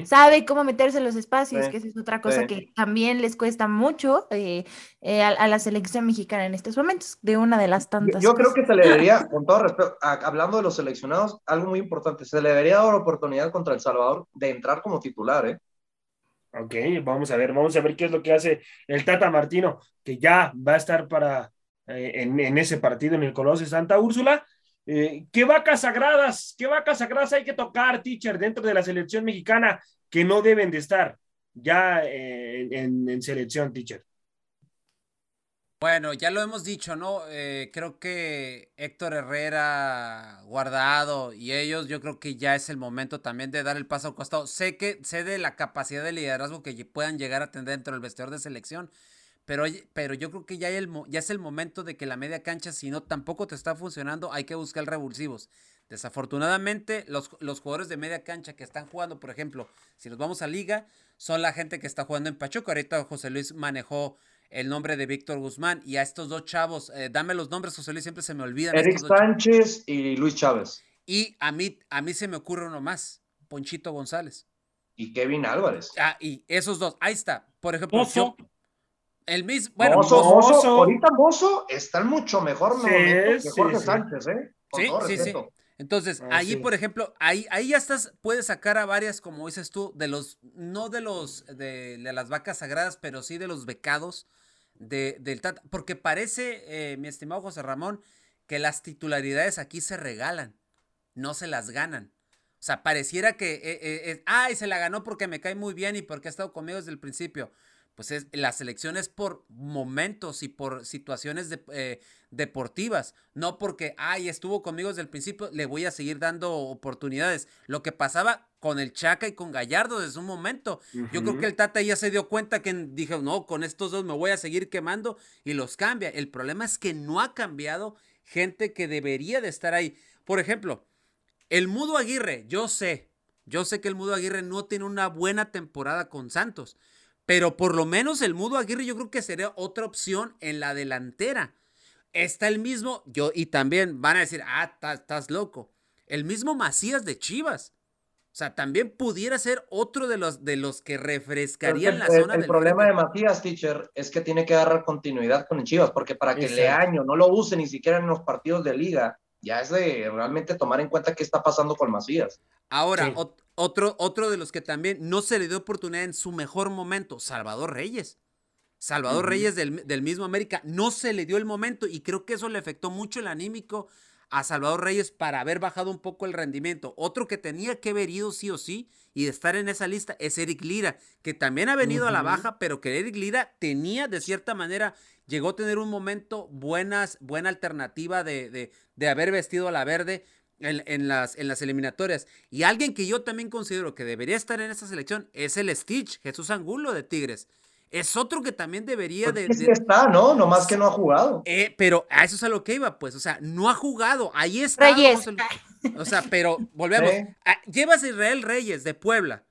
Sabe cómo meterse en los espacios, que esa es otra cosa que también les cuesta mucho eh, eh, a, la selección mexicana en estos momentos, de una de las tantas. Yo, creo que se le debería, con todo respeto, hablando de los seleccionados, algo muy importante, se le debería dar la oportunidad contra El Salvador de entrar como titular, ¿eh? Ok, vamos a ver, vamos a ver qué es lo que hace el Tata Martino, que ya va a estar para en, en, ese partido en el Colosio Santa Úrsula. Eh, ¿Qué vacas sagradas, qué vacas sagradas hay que tocar, teacher, dentro de la selección mexicana que no deben de estar ya eh, en, selección, teacher? Bueno, ya lo hemos dicho, ¿no? Eh, creo que Héctor Herrera, Guardado y ellos, yo creo que ya es el momento también de dar el paso al costado. Sé que sé de la capacidad de liderazgo que puedan llegar a tener dentro del vestidor de selección, pero, pero yo creo que ya, el, ya es el momento de que la media cancha, si no tampoco te está funcionando, hay que buscar revulsivos. Desafortunadamente, los, los jugadores de media cancha que están jugando, por ejemplo, si nos vamos a liga, son la gente que está jugando en Pachuca. Ahorita José Luis manejó el nombre de Víctor Guzmán y a estos dos chavos, eh, dame los nombres, José Luis, siempre se me olvidan. Eric Sánchez y Luis Chávez. Y a mí, a mí se me ocurre uno más, Ponchito González. Y Kevin Álvarez. Ah, y esos dos, ahí está. Por ejemplo, el mismo, bueno, Mozo, ahorita Mozo está mucho mejor, ¿no? que Jorge Sánchez, ¿eh? sí, sí, sí. Entonces, ah, ahí, por ejemplo, ahí, ahí ya estás, puedes sacar a varias, como dices tú, de los, no de los, de, las vacas sagradas, pero sí de los becados de, del Tata. Porque parece, eh, mi estimado José Ramón, que las titularidades aquí se regalan, no se las ganan. O sea, pareciera que, eh, eh, ay, se la ganó porque me cae muy bien y porque ha estado conmigo desde el principio pues es, la selección es por momentos y por situaciones eh, deportivas, no porque, ay, estuvo conmigo desde el principio, le voy a seguir dando oportunidades. Lo que pasaba con el Chaca y con Gallardo desde un momento. Yo creo que el Tata ya se dio cuenta que dijo, no, con estos dos me voy a seguir quemando y los cambia. El problema es que no ha cambiado gente que debería de estar ahí. Por ejemplo, el Mudo Aguirre, yo sé, yo sé que el Mudo Aguirre no tiene una buena temporada con Santos pero por lo menos el Mudo Aguirre yo creo que sería otra opción en la delantera. Está el mismo, yo, y también van a decir, ah, estás loco. El mismo Macías de Chivas. O sea, también pudiera ser otro de los, de los que refrescarían la zona. El, problema de Macías, teacher, es que tiene que agarrar continuidad con el Chivas, porque para que le año no lo use ni siquiera en los partidos de liga, ya es de realmente tomar en cuenta qué está pasando con Macías. Ahora, otro, otro de los que también no se le dio oportunidad en su mejor momento, Salvador Reyes. Salvador Reyes del, mismo América, no se le dio el momento y creo que eso le afectó mucho el anímico a Salvador Reyes para haber bajado un poco el rendimiento. Otro que tenía que haber ido sí o sí y de estar en esa lista es Eric Lira, que también ha venido a la baja, pero que Eric Lira tenía de cierta manera, llegó a tener un momento buenas, buena alternativa de, de, haber vestido a la verde. En, las, en las eliminatorias. Y alguien que yo también considero que debería estar en esa selección es el Stitch, Jesús Angulo de Tigres es otro que también debería pues de, Sí está, ¿no? Nomás que no ha jugado. Eh, pero a eso es a lo que iba, pues. O sea, no ha jugado. Ahí está. Reyes. O sea, pero volvemos. Ah, llevas a Israel Reyes de Puebla,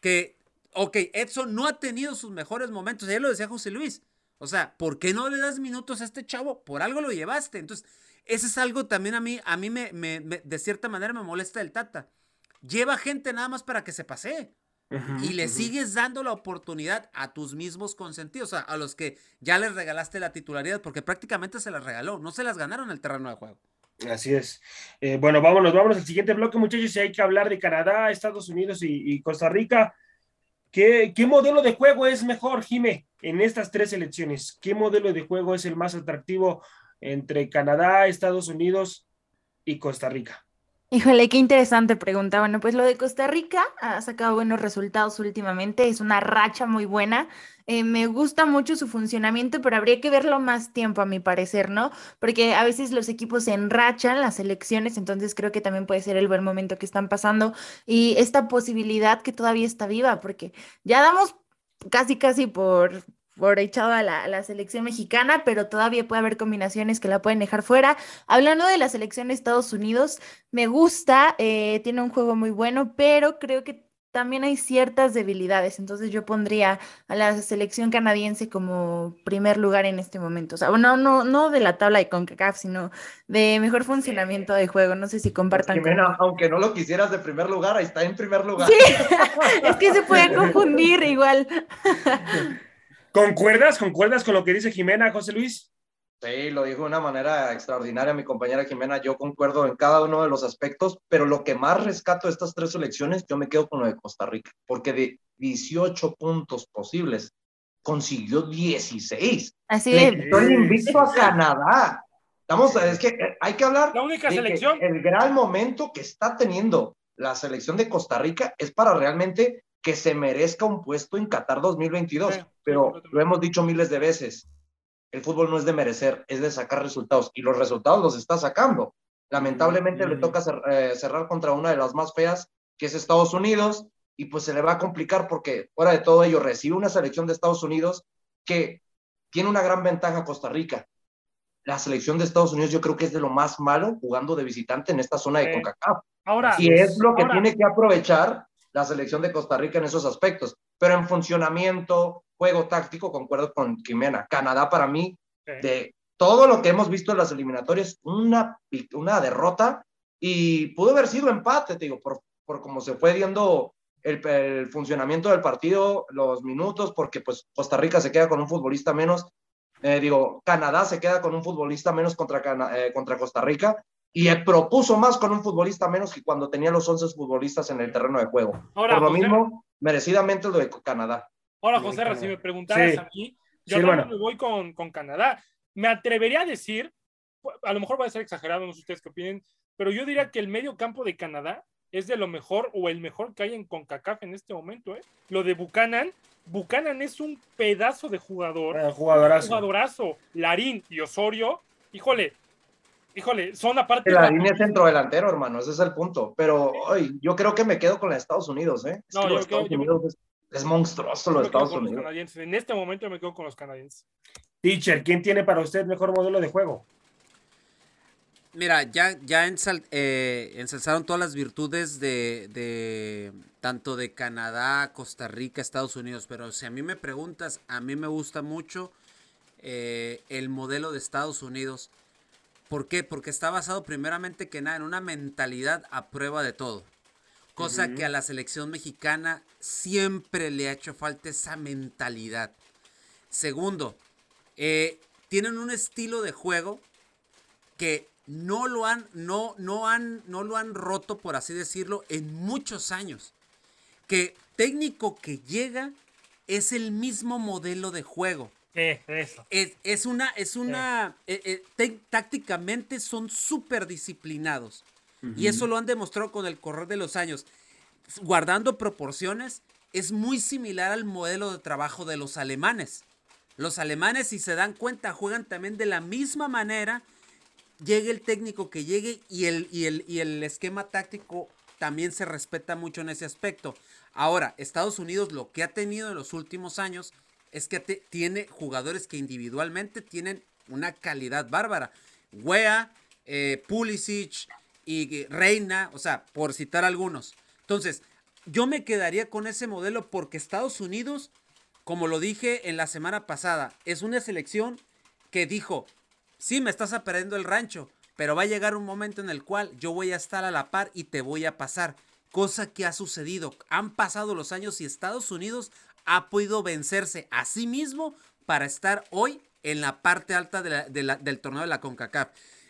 que, ok, Edson no ha tenido sus mejores momentos. Ayer lo decía José Luis. O sea, ¿por qué no le das minutos a este chavo? Por algo lo llevaste. Entonces, ese es algo también a mí, a mí me, me de cierta manera me molesta el Tata. Lleva gente nada más para que se pase y le sigues dando la oportunidad a tus mismos consentidos, a los que ya les regalaste la titularidad, porque prácticamente se las regaló, no se las ganaron el terreno de juego. Así es. Eh, bueno, vámonos, vámonos al siguiente bloque, muchachos, y hay que hablar de Canadá, Estados Unidos y, Costa Rica. ¿Qué, ¿Qué, modelo de juego es mejor, Jime, en estas tres elecciones? ¿Qué modelo de juego es el más atractivo entre Canadá, Estados Unidos y Costa Rica? Híjole, qué interesante pregunta. Bueno, pues lo de Costa Rica ha sacado buenos resultados últimamente, es una racha muy buena. Eh, me gusta mucho su funcionamiento, pero habría que verlo más tiempo, a mi parecer, ¿no? Porque a veces los equipos se enrachan las elecciones, entonces creo que también puede ser el buen momento que están pasando y esta posibilidad que todavía está viva, porque ya damos casi, casi por por echado a la, selección mexicana, pero todavía puede haber combinaciones que la pueden dejar fuera. Hablando de la selección de Estados Unidos, me gusta, eh, tiene un juego muy bueno, pero creo que también hay ciertas debilidades, entonces yo pondría a la selección canadiense como primer lugar en este momento. O sea, bueno, no, no de la tabla de CONCACAF, sino de mejor funcionamiento de juego. No sé si compartan. Pues, aunque no lo quisieras de primer lugar, ahí está en primer lugar. Sí, es que se puede confundir igual. ¿Concuerdas? ¿Concuerdas con lo que dice Jimena, José Luis? Sí, lo dijo de una manera extraordinaria mi compañera Jimena. Yo concuerdo en cada uno de los aspectos, pero lo que más rescato de estas tres elecciones, yo me quedo con lo de Costa Rica, porque de 18 puntos posibles consiguió 16. Así es. Estoy invito a Canadá. Vamos, es que eh, hay que hablar. La única selección. El gran momento que está teniendo la selección de Costa Rica es para realmente que se merezca un puesto en Qatar 2022. pero lo hemos dicho miles de veces, el fútbol no es de merecer, es de sacar resultados y los resultados los está sacando. Lamentablemente le toca eh, cerrar contra una de las más feas, que es Estados Unidos, y pues se le va a complicar porque fuera de todo ello recibe una selección de Estados Unidos que tiene una gran ventaja Costa Rica. La selección de Estados Unidos yo creo que es de lo más malo jugando de visitante en esta zona de CONCACAF. Ahora, y es lo que tiene que aprovechar la selección de Costa Rica en esos aspectos. Pero en funcionamiento, juego táctico, concuerdo con Jimena. Canadá para mí, de todo lo que hemos visto en las eliminatorias, una, una derrota y pudo haber sido empate, te digo, por, por cómo se fue viendo el, funcionamiento del partido, los minutos, porque pues Costa Rica se queda con un futbolista menos, eh, digo, Canadá se queda con un futbolista menos contra, eh, contra Costa Rica y propuso más con un futbolista menos que cuando tenía los 11 futbolistas en el terreno de juego. Ahora, Por lo mismo, merecidamente lo de Canadá. Ahora, José, si me preguntaras a mí, yo me voy con, con, Canadá. Me atrevería a decir, a lo mejor va a ser exagerado, no sé ustedes qué opinen, pero yo diría que el medio campo de Canadá es de lo mejor o el mejor que hay en CONCACAF en este momento. ¿eh? Lo de Buchanan, Buchanan es un pedazo de jugador. Ah, jugadorazo. jugadorazo. Larín y Osorio, híjole, híjole, son aparte. La línea centro delantero, hermano, ese es el punto. Pero hoy yo creo que me quedo con los Estados Unidos, ¿eh? Es no, los Estados Unidos es, monstruoso los Estados Unidos. En este momento me quedo con los canadienses. Teacher, ¿quién tiene para usted mejor modelo de juego? Mira, ya, ya eh, ensalzaron todas las virtudes de, de, tanto de Canadá, Costa Rica, Estados Unidos, pero si a mí me preguntas, a mí me gusta mucho eh, el modelo de Estados Unidos ¿Por qué? Porque está basado primeramente que nada en una mentalidad a prueba de todo. Cosa que a la selección mexicana siempre le ha hecho falta esa mentalidad. Segundo, eh, tienen un estilo de juego que no lo han, no, no han, no lo han roto, por así decirlo, en muchos años. Que técnico que llega es el mismo modelo de juego. Eso. Es, es una, es una, eh, eh, te- tácticamente son súper disciplinados. Y eso lo han demostrado con el correr de los años. Guardando proporciones, es muy similar al modelo de trabajo de los alemanes. Los alemanes, si se dan cuenta, juegan también de la misma manera. Llegue el técnico que llegue y el, y el, y el esquema táctico también se respeta mucho en ese aspecto. Ahora, Estados Unidos lo que ha tenido en los últimos años es que tiene jugadores que individualmente tienen una calidad bárbara. Wea, eh, Pulisic y Reina, o sea, por citar algunos. Entonces, yo me quedaría con ese modelo porque Estados Unidos, como lo dije en la semana pasada, es una selección que dijo, sí, me estás perdiendo el rancho, pero va a llegar un momento en el cual yo voy a estar a la par y te voy a pasar. Cosa que ha sucedido. Han pasado los años y Estados Unidos ha podido vencerse a sí mismo para estar hoy en la parte alta de la- de la- del torneo de la CONCACAF.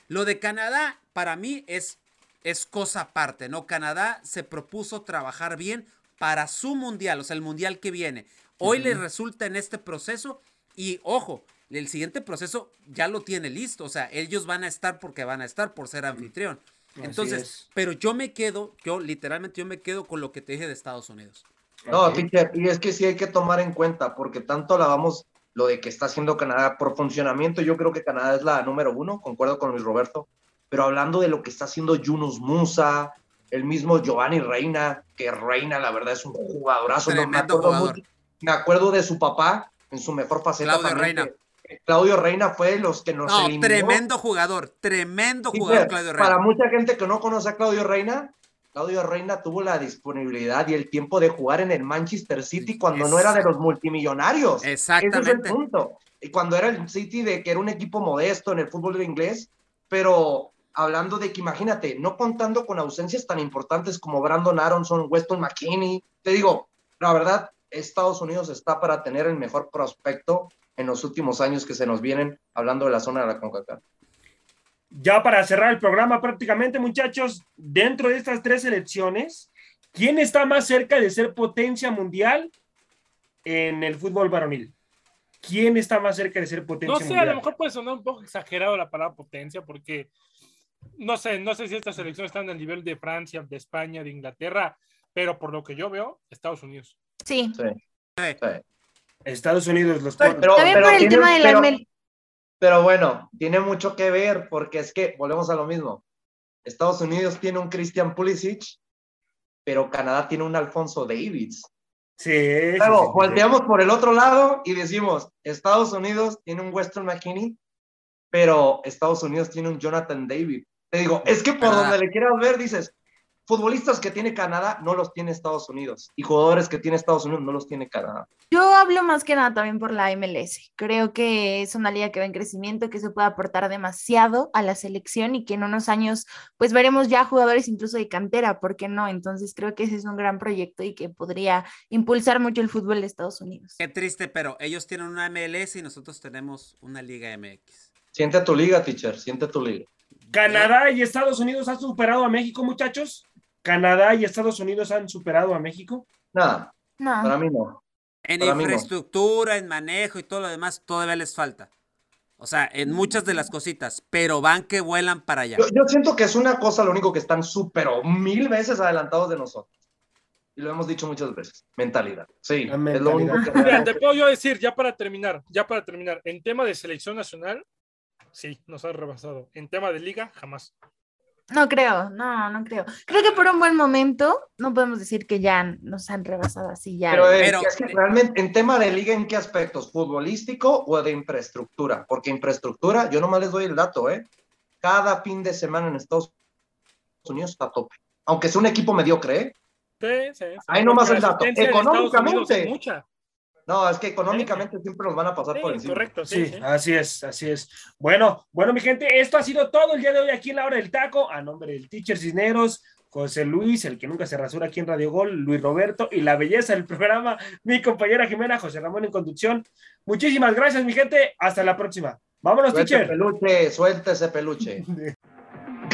Lo de Canadá, para mí, es, es cosa aparte, ¿no? Canadá se propuso trabajar bien para su mundial, o sea, el mundial que viene. Hoy le resulta en este proceso y, ojo, el siguiente proceso ya lo tiene listo, o sea, ellos van a estar porque van a estar por ser anfitrión. Entonces, es. pero yo me quedo, yo literalmente yo me quedo con lo que te dije de Estados Unidos. No, teacher, y es que sí hay que tomar en cuenta, porque tanto alabamos lo de que está haciendo Canadá por funcionamiento, yo creo que Canadá es la número uno, concuerdo con Luis Roberto, pero hablando de lo que está haciendo Yunus Musa, el mismo Giovanni Reina, que Reina la verdad es un jugadorazo, no, me, acuerdo jugador. me acuerdo de su papá en su mejor faceta. Claudio también, Reina. que- Claudio Reina fue de los que nos No, eliminó. tremendo jugador, tremendo Sí, jugador pero Claudio Para Reina. mucha gente que no conoce a Claudio Reina, Claudio Reina tuvo la disponibilidad y el tiempo de jugar en el Manchester City cuando no era de los multimillonarios. Ese es el Exactamente. punto. Y cuando era el City de que era un equipo modesto en el fútbol inglés, pero hablando de que imagínate, no contando con ausencias tan importantes como Brandon Aronson, Weston McKinney, te digo, la verdad, Estados Unidos está para tener el mejor prospecto en los últimos años que se nos vienen hablando de la zona de la CONCACAF. Ya para cerrar el programa prácticamente, muchachos, dentro de estas tres elecciones, ¿quién está más cerca de ser potencia mundial en el fútbol varonil? ¿Quién está más cerca de ser potencia No sé, a mundial? lo mejor puede sonar un poco exagerado la palabra potencia, porque no sé, no sé si estas selecciones están al nivel de Francia, de España, de Inglaterra, pero por lo que yo veo, Estados Unidos. Sí. Sí, sí. Estados Unidos los. También por el tema de la pero- bueno, tiene mucho que ver porque es que volvemos a lo mismo. Estados Unidos tiene un Christian Pulisic, pero Canadá tiene un Alfonso Davids. Sí, Luego, sí, sí. volteamos por el otro lado y decimos, Estados Unidos tiene un Weston McKinney, pero Estados Unidos tiene un Jonathan David. Te digo, es que por Canadá. donde le quieras ver, dices, futbolistas que tiene Canadá no los tiene Estados Unidos y jugadores que tiene Estados Unidos no los tiene Canadá. Yo hablo más que nada también por la MLS. Creo que es una liga que va en crecimiento, que se puede aportar demasiado a la selección y que en unos años pues veremos ya jugadores incluso de cantera, ¿por qué no? Entonces creo que ese es un gran proyecto y que podría impulsar mucho el fútbol de Estados Unidos. Qué triste, pero ellos tienen una MLS y nosotros tenemos una Liga MX. Siente tu liga, teacher, siente tu liga. Canadá y Estados Unidos han superado a México, muchachos. Canadá y Estados Unidos han superado a México. Nada, para No, mí no. En Para mí no. infraestructura, en manejo y todo lo demás, todavía les falta. O sea, en muchas de las cositas, pero van que vuelan para allá. Yo, yo siento que es una cosa, lo único que están súper o mil veces adelantados de nosotros. Y lo hemos dicho muchas veces. Mentalidad. Sí, La es mentalidad. lo único que Mira, te puedo yo decir, ya para terminar, ya para terminar, en tema de selección nacional, sí, nos ha rebasado. En tema de liga, jamás. No creo, no, no creo. Creo que por un buen momento no podemos decir que ya nos han rebasado así ya. Pero, eh, Pero- es que realmente, en tema de liga, ¿en qué aspectos? ¿Futbolístico o de infraestructura? Porque infraestructura, yo nomás les doy el dato, ¿eh? Cada fin de semana en Estados Unidos está a tope. Aunque es un equipo mediocre, ¿eh? Sí, sí, sí. Ahí nomás el dato. Económicamente. No, es que económicamente siempre nos van a pasar por encima. correcto, sí, Sí, sí. así es, así es. Bueno, bueno, mi gente, esto ha sido todo el día de hoy aquí en la hora del taco. A nombre del teacher Cisneros, José Luis, el que nunca se rasura aquí en Radio Gol, Luis Roberto y la belleza del programa, mi compañera Jimena, José Ramón en conducción. Muchísimas gracias, mi gente. Hasta la próxima. Vámonos, Suelte teacher. peluche, suelte ese peluche.